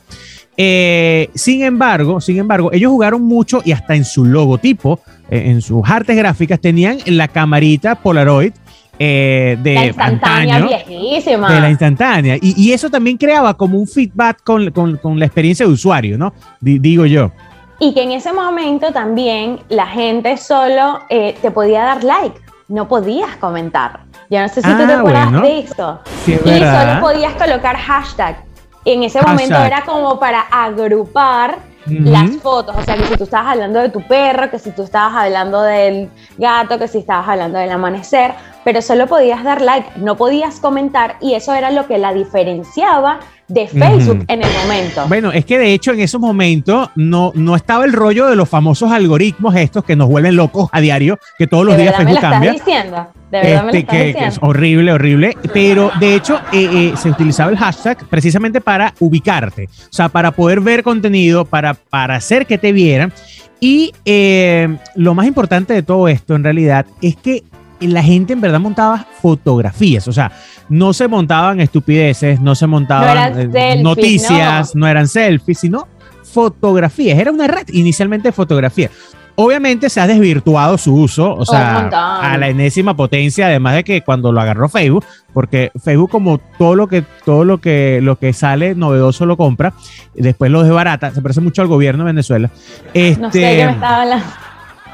Eh, sin embargo, sin embargo, ellos jugaron mucho y hasta en su logotipo, eh, en sus artes gráficas, tenían la camarita Polaroid eh, de la instantánea antaño, viejísima. de la instantánea. Y, y eso también creaba como un feedback con, con- con la experiencia de usuario, ¿no? Di- digo yo. Y que en ese momento también la gente solo eh, te podía dar like, no podías comentar. Yo no sé si tú te Ah, acuerdas bueno. de eso. Sí, es y verdad. solo podías colocar hashtag. En ese momento era como para agrupar las fotos. O sea, que si tú estabas hablando de tu perro, que si tú estabas hablando del gato, que si estabas hablando del amanecer, pero solo podías dar like, no podías comentar y eso era lo que la diferenciaba de Facebook en el momento. Bueno, es que de hecho en esos momentos no, no estaba el rollo de los famosos algoritmos estos que nos vuelven locos a diario, que todos los ¿De días me Facebook lo cambia. estás diciendo? ¿De verdad me lo Este, estás que, que es horrible, horrible. Pero de hecho, eh, eh, se utilizaba el hashtag precisamente para ubicarte, o sea, para poder ver contenido, para, para hacer que te vieran. Y eh, lo más importante de todo esto, en realidad, es que la gente en verdad montaba fotografías, o sea, no se montaban estupideces, no se montaban eh, selfies, noticias, no. eran selfies, sino fotografías. Era una red inicialmente fotografía. Obviamente se ha desvirtuado su uso, o sea, a la enésima potencia, además de que cuando lo agarró Facebook, porque Facebook como todo lo que todo lo que lo que sale novedoso lo compra, y después lo desbarata, se parece mucho al gobierno de Venezuela. Este, No sé qué me estaba hablando.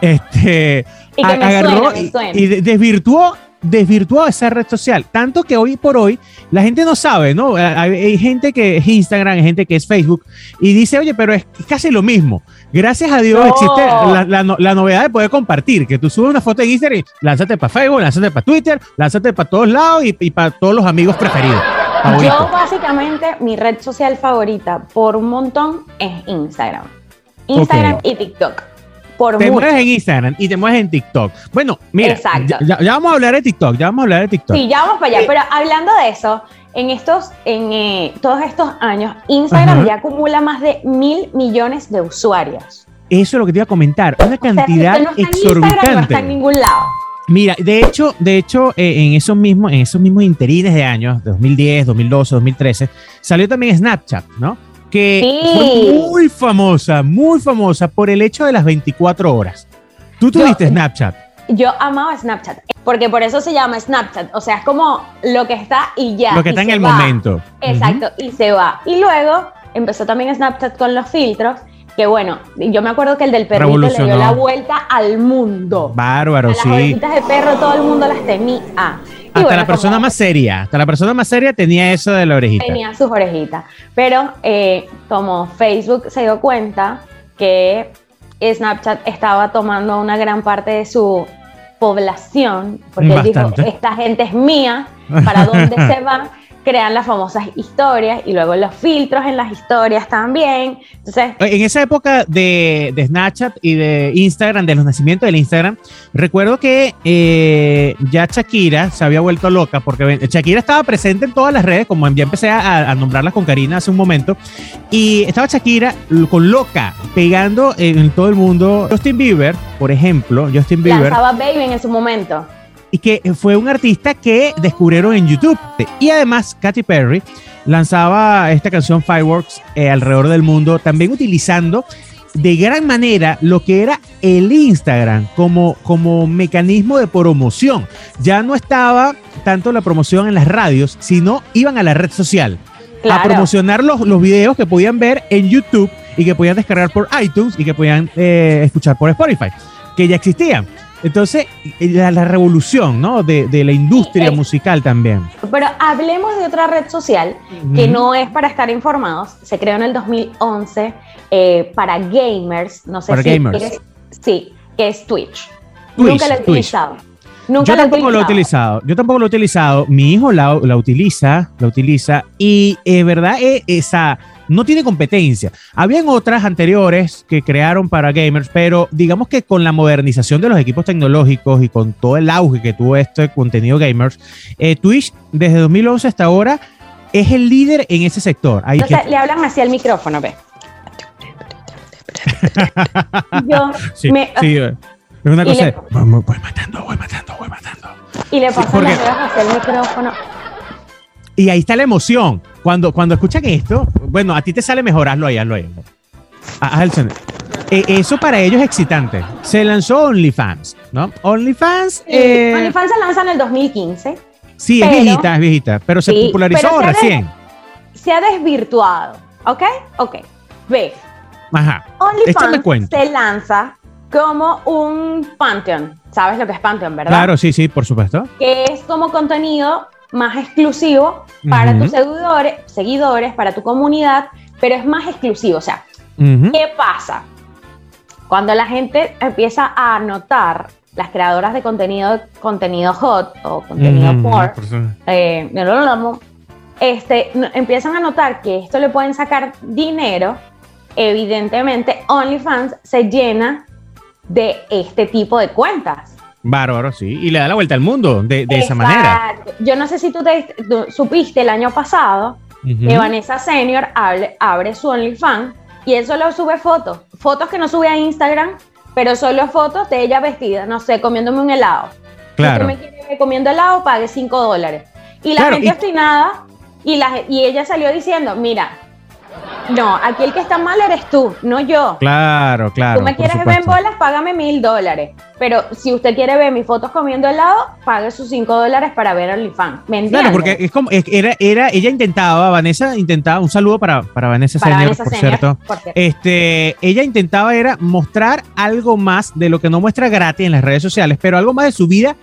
este Y que me agarró suena, me y- suena. y de- desvirtuó desvirtuó esa red social, tanto que hoy por hoy la gente no sabe, ¿no? Hay, hay gente que es Instagram, hay gente que es Facebook y dice, oye, pero es casi lo mismo. Gracias a Dios No. existe la, la no- la novedad de poder compartir, que tú subes una foto en Instagram y lánzate para Facebook, lánzate para Twitter, lánzate para todos lados y, y para todos los amigos preferidos. Yo básicamente mi red social favorita por un montón es Instagram. Instagram y TikTok. Por Te mucho. mueves en Instagram y te mueves en TikTok. Bueno, mira, Exacto. ya, ya- vamos a hablar de TikTok, ya vamos a hablar de TikTok. Sí, ya vamos para allá. Pero hablando de eso, en estos, en eh, todos estos años, Instagram Ajá. ya acumula más de mil millones de usuarios. Eso es lo que te iba a comentar, una O sea, cantidad si no está en Instagram, exorbitante. no está en ningún lado. Mira, de hecho, de hecho, eh, en esos mismos, en esos mismos interines de años, 2010, 2012, 2013, salió también Snapchat, ¿no? Que Sí. fue muy famosa, muy famosa por el hecho de las 24 horas. Tú Yo- tuviste Snapchat. Yo amaba Snapchat, porque por eso se llama Snapchat. O sea, es como lo que está y ya. lo que está en el va. momento. Exacto, y se va. Y luego empezó también Snapchat con los filtros, que bueno, yo me acuerdo que el del perrito le dio la vuelta al mundo. Bárbaro, A las sí. de perro todo el mundo las tenía. Hasta bueno, la persona como más seria, hasta la persona más seria tenía eso de la orejita. tenía sus orejitas. Pero eh, como Facebook se dio cuenta que Snapchat estaba tomando una gran parte de su población, porque él dijo, esta gente es mía, ¿para dónde se va? Crean las famosas historias y luego los filtros en las historias también. Entonces, En esa época de, de Snapchat y de Instagram, de los nacimientos del Instagram, recuerdo que eh, ya Shakira se había vuelto loca porque Shakira estaba presente en todas las redes, como ya empecé a, a nombrarlas con Karina hace un momento, y estaba Shakira con loca, pegando en todo el mundo. Justin Bieber, por ejemplo, Justin Bieber, lanzaba Baby en su momento. Y que fue un artista que descubrieron en YouTube. Y además, Katy Perry lanzaba esta canción Fireworks eh, alrededor del mundo, también utilizando de gran manera lo que era el Instagram como, como mecanismo de promoción. Ya no estaba tanto la promoción en las radios, sino iban a la red social a promocionar los, los videos que podían ver en YouTube y que podían descargar por iTunes y que podían eh, escuchar por Spotify, que ya existían. Entonces, la, la revolución ¿no? de, de la industria Sí, musical también. Pero hablemos de otra red social que no es para estar informados. Se creó en el 2011 eh, para gamers. No sé Para si gamers. quieres- Sí, que es Twitch. Twitch, Nunca lo he utilizado. Nunca Yo tampoco lo he utilizado. Yo tampoco lo he utilizado. Mi hijo la, la utiliza, la utiliza y es verdad, eh, esa no tiene competencia. Habían otras anteriores que crearon para gamers, pero digamos que con la modernización de los equipos tecnológicos y con todo el auge que tuvo este contenido gamers, eh, Twitch desde 2011 hasta ahora es el líder en ese sector. O sea, que- le hablan así al micrófono, ve. Yo sí, me- sí, es una y cosa le- de, voy, matando, voy matando, voy matando. y le pasan porque- las dedos hacia el micrófono. Y ahí está la emoción. Cuando, cuando escuchan esto, bueno, a ti te sale mejor, hazlo ahí, hazlo ahí. Ah, haz el sonido. Eh, eso para ellos es excitante. Se lanzó OnlyFans, ¿no? OnlyFans, eh, OnlyFans se lanza en el 2015. sí, es viejita, es viejita, pero se Sí, popularizó pero se ve- recién. Se ha desvirtuado. ¿Ok? Ok. Ve. Ajá. OnlyFans se lanza como un Pantheon. ¿Sabes lo que es Pantheon, verdad? Claro, sí, sí, por supuesto. que es como contenido más exclusivo para Ujú. tus seguidores, seguidores, para tu comunidad, pero es más exclusivo. O sea. ¿qué pasa? Cuando la gente empieza a notar, las creadoras de contenido, contenido hot o contenido porn, por eh, no lo llamo, este, no- empiezan a notar que esto le pueden sacar dinero, evidentemente OnlyFans se llena de este tipo de cuentas. Bárbaro, sí. Y le da la vuelta al mundo de, de esa manera. Yo no sé si tú, te, tú supiste el año pasado Ujú. que Vanessa Senior abre, abre su OnlyFans y él solo sube fotos, fotos que no sube a Instagram, pero solo fotos de ella vestida, no sé, comiéndome un helado. Si Claro. usted me quiere ver comiendo helado, pague 5 dólares. Y la Claro, gente y- obstinada, y, la, y ella salió diciendo, mira, no, aquí el que está mal eres tú, no yo. Claro, claro. Tú me quieres ver en bolas, págame mil dólares. Pero si usted quiere ver mis fotos comiendo helado, pague sus cinco dólares para ver OnlyFans. ¿Me entiendes? Claro, porque es como, era, era, ella intentaba, Vanessa intentaba, un saludo para, para Vanessa Para Senior, Vanessa por Senior, cierto. por cierto. Este, ella intentaba era mostrar algo más de lo que no muestra gratis en las redes sociales, pero algo más de su vida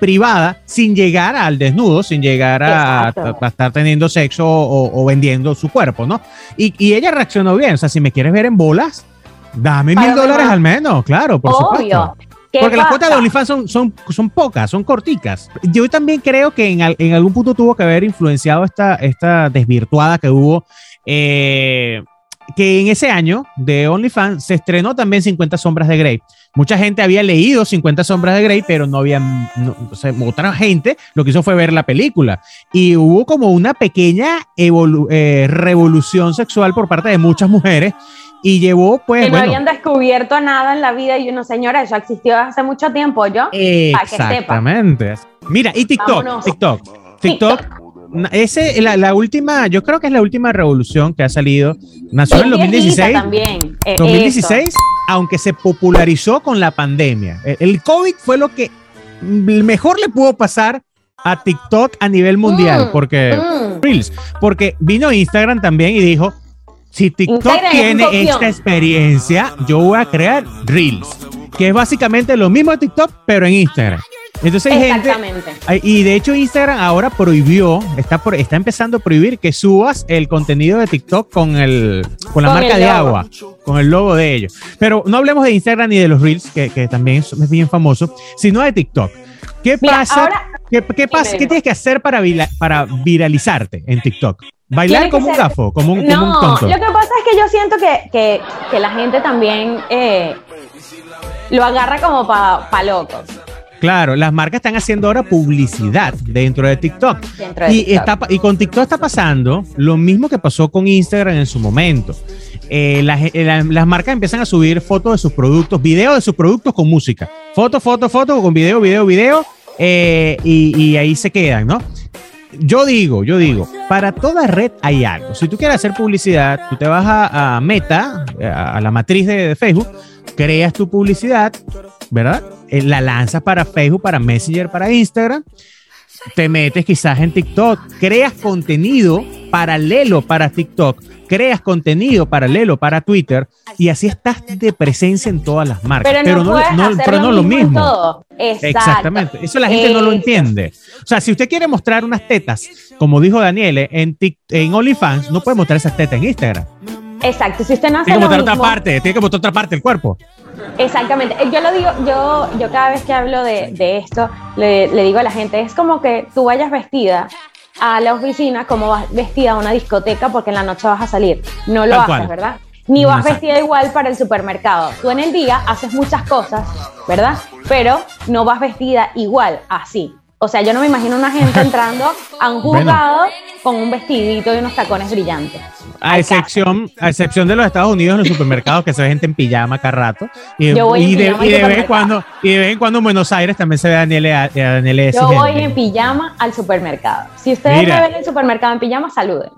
privada sin llegar al desnudo, sin llegar a, estar teniendo sexo o, o vendiendo su cuerpo, ¿no? Y, y ella reaccionó bien, o sea, si me quieres ver en bolas, dame mil dólares al menos, claro, por Obvio. supuesto. ¿Qué Porque las cuotas de OnlyFans son, son, son pocas, son corticas. Yo también creo que en, en algún punto tuvo que haber influenciado esta, esta desvirtuada que hubo. eh, que en ese año de OnlyFans se estrenó también 50 Sombras de Grey. Mucha gente había leído 50 Sombras de Grey, pero no había. no- o sea, otra gente lo que hizo fue ver la película. Y hubo como una pequeña eh, revolución sexual por parte de muchas mujeres. Y llevó, pues. que no bueno, habían descubierto nada en la vida y uno, señora, eso existió hace mucho tiempo, ¿yo? que sepa. Exactamente. Mira, y TikTok, Vámonos. TikTok, TikTok. Ese, la, la última, yo creo que es la última revolución que ha salido. Nació en Es viejita 2016. también. eh, 2016, aunque se popularizó con la pandemia. El, COVID fue lo que mejor le pudo pasar a TikTok a nivel mundial, Mm, porque. Mm. Reels, porque vino Instagram también y dijo, si TikTok Instagram tiene esta experiencia, yo voy a crear Reels, que es básicamente lo mismo de TikTok, pero en Instagram. Entonces hay Exactamente. y de hecho Instagram ahora prohibió, está, por, está empezando a prohibir que subas el contenido de TikTok con, el, con la Con marca de agua, con el logo de ellos. Pero no hablemos de Instagram ni de los Reels, que, que también es bien famoso, sino de TikTok. ¿Qué Mira, pasa? ahora ¿Qué, qué pasa? ¿Qué tienes que hacer para, vila- para viralizarte en TikTok? Bailar como un gafo, como un, como un No, tonto. lo que pasa es que yo siento que, que, que la gente también eh, lo agarra como para pa locos. Claro, las marcas están haciendo ahora publicidad dentro de TikTok. Dentro de y, TikTok. está pa- y con TikTok está pasando lo mismo que pasó con Instagram en su momento. Eh, las, eh, la- las marcas empiezan a subir fotos de sus productos, videos de sus productos con música. Foto, foto, foto, con video, video, video. eh, y, y ahí se quedan, ¿no? Yo digo, yo digo, para toda red hay algo. Si tú quieres hacer publicidad, tú te vas a, a Meta, a, a la matriz de, de Facebook, creas tu publicidad, ¿verdad? Eh, La lanzas para Facebook, para Messenger, para Instagram. Te metes quizás en TikTok, creas contenido paralelo para TikTok, creas contenido paralelo para Twitter y así estás de presencia en todas las marcas. Pero no, puedes hacer pero no lo en mismo. Exactamente. Eso la gente no lo Eso. entiende. O sea, si usted quiere mostrar unas tetas, como dijo Daniele, en, en OnlyFans, no puede mostrar esas tetas en Instagram. Exacto. Si usted no hace Tiene que mostrar otra parte, tiene que mostrar otra parte del cuerpo. Exactamente. Eh, Yo lo digo, yo, yo cada vez que hablo de, de esto, le, le digo a la gente, es como que tú vayas vestida a la oficina como vas vestida a una discoteca porque en la noche vas a salir. No lo Tal haces, cual. ¿verdad? Ni vas Exacto. vestida igual para el supermercado. Tú en el día haces muchas cosas, ¿verdad? Pero no vas vestida igual, así. O sea, yo no me imagino una gente entrando a un Bueno. juzgado con un vestidito y unos tacones brillantes. A excepción, a excepción de los Estados Unidos, en los supermercados, que se ve gente en pijama cada rato. Y, Yo voy en de, pijama y de vez en cuando, y de vez en cuando en Buenos Aires también se ve a Daniele, a, Daniele Yo voy en pijama al supermercado. Si ustedes Mira. me ven en el supermercado en pijama, saluden.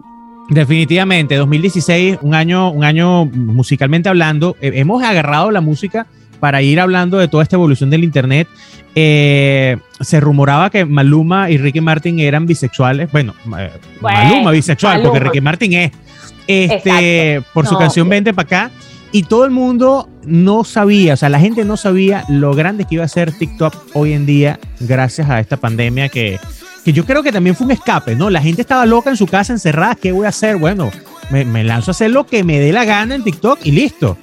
Definitivamente, 2016, un año, un año musicalmente hablando. Hemos agarrado la música para ir hablando de toda esta evolución del Internet. Eh, se rumoraba que Maluma y Ricky Martin eran bisexuales. Bueno, eh, Bueno, Maluma bisexual, porque Maluma. Ricky Martin es. Este, Exacto. por su No. canción Vente para acá. y todo el mundo no sabía, o sea, la gente no sabía lo grande que iba a ser TikTok hoy en día gracias a esta pandemia que, que yo creo que también fue un escape, ¿no? La gente estaba loca en su casa encerrada, ¿qué voy a hacer? Bueno, me, me lanzo a hacer lo que me dé la gana en TikTok y listo.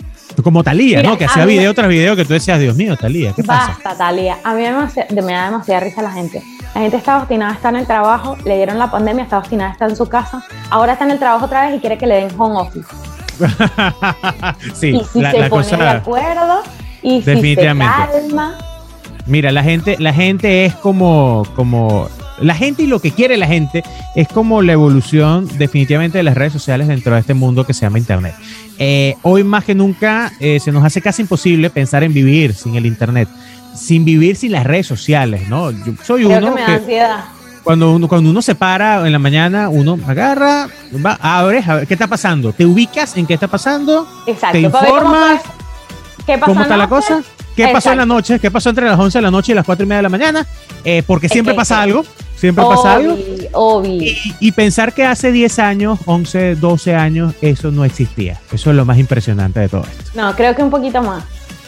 Como Talía, Mira, ¿no? Que hacía video tras video que tú decías, Dios mío, Talía, ¿qué pasa? Basta, Talia. A mí me, da demasiada risa la gente. La gente está obstinada, está en el trabajo, le dieron la pandemia, está obstinada, está en su casa. Ahora está en el trabajo otra vez y quiere que le den home office. sí, y si la, se la pone de acuerdo y si se calma. Mira, la gente, la gente es como, como, la gente y lo que quiere la gente es como la evolución definitivamente de las redes sociales dentro de este mundo que se llama Internet. Eh, hoy más que nunca eh, se nos hace casi imposible pensar en vivir sin el Internet, sin vivir sin las redes sociales, ¿no? Yo soy Creo que uno me da que ansiedad. cuando uno, cuando uno se para en la mañana, uno agarra, va, abres, a ver qué está pasando, te ubicas en qué está pasando, Exacto. te informas, ¿Qué pasa ¿Cómo está la cosa? ¿Qué pasó en la noche? ¿Qué pasó entre las 11 de la noche y las 4 y media de la mañana? Eh, porque siempre que- pasa algo, siempre pasa algo. Obvi, obvi. Y, y pensar que hace 10 años, 11, 12 años, eso no existía. Eso es lo más impresionante de todo esto. No, creo que un poquito más.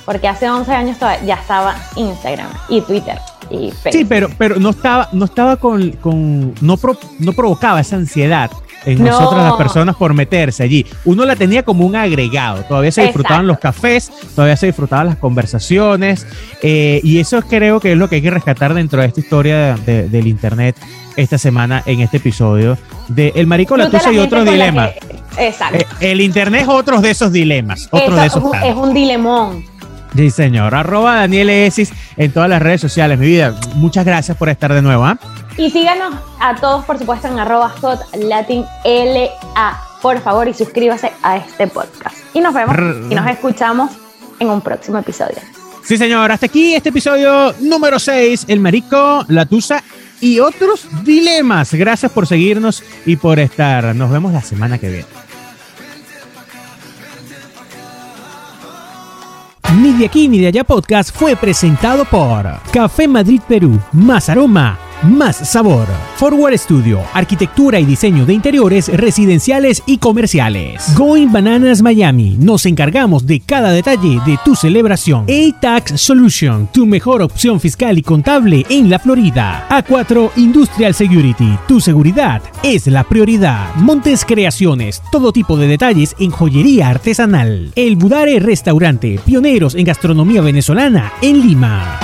Porque hace 11 años ya estaba Instagram y Twitter y Facebook. Sí, pero, pero no estaba, no estaba con, con no, pro- no provocaba esa ansiedad en No. nosotras las personas por meterse allí. Uno la tenía como un agregado. Todavía se disfrutaban Exacto. los cafés, todavía se disfrutaban las conversaciones. eh, y eso creo que es lo que hay que rescatar dentro de esta historia de- del internet esta semana en este episodio de El Marico, la Tusa y otros dilemas. que- Exacto. Eh, el internet es otro de esos dilemas. Otro Eso de es, esos un, tantos. es un dilemón. Sí, señor. Arroba Daniel Esis en todas las redes sociales. Mi vida, muchas gracias por estar de nuevo. ¿ah? Y síganos a todos, por supuesto, en arroba hot latin LA, por favor, y suscríbase a este podcast. Y nos vemos y nos escuchamos en un próximo episodio. Sí, señor. Hasta aquí este episodio número 6. El Marico, la Tusa y otros dilemas. Gracias por seguirnos y por estar. Nos vemos la semana que viene. Ni de aquí ni de allá podcast fue presentado por Café Madrid Perú, más aroma, más sabor. Forward Studio, arquitectura y diseño de interiores residenciales y comerciales. Going Bananas Miami, nos encargamos de cada detalle de tu celebración. A-Tax Solution, tu mejor opción fiscal y contable en la Florida. A4 Industrial Security, tu seguridad es la prioridad. Montes Creaciones, todo tipo de detalles en joyería artesanal. El Budare Restaurante, pioneros en gastronomía venezolana en Lima.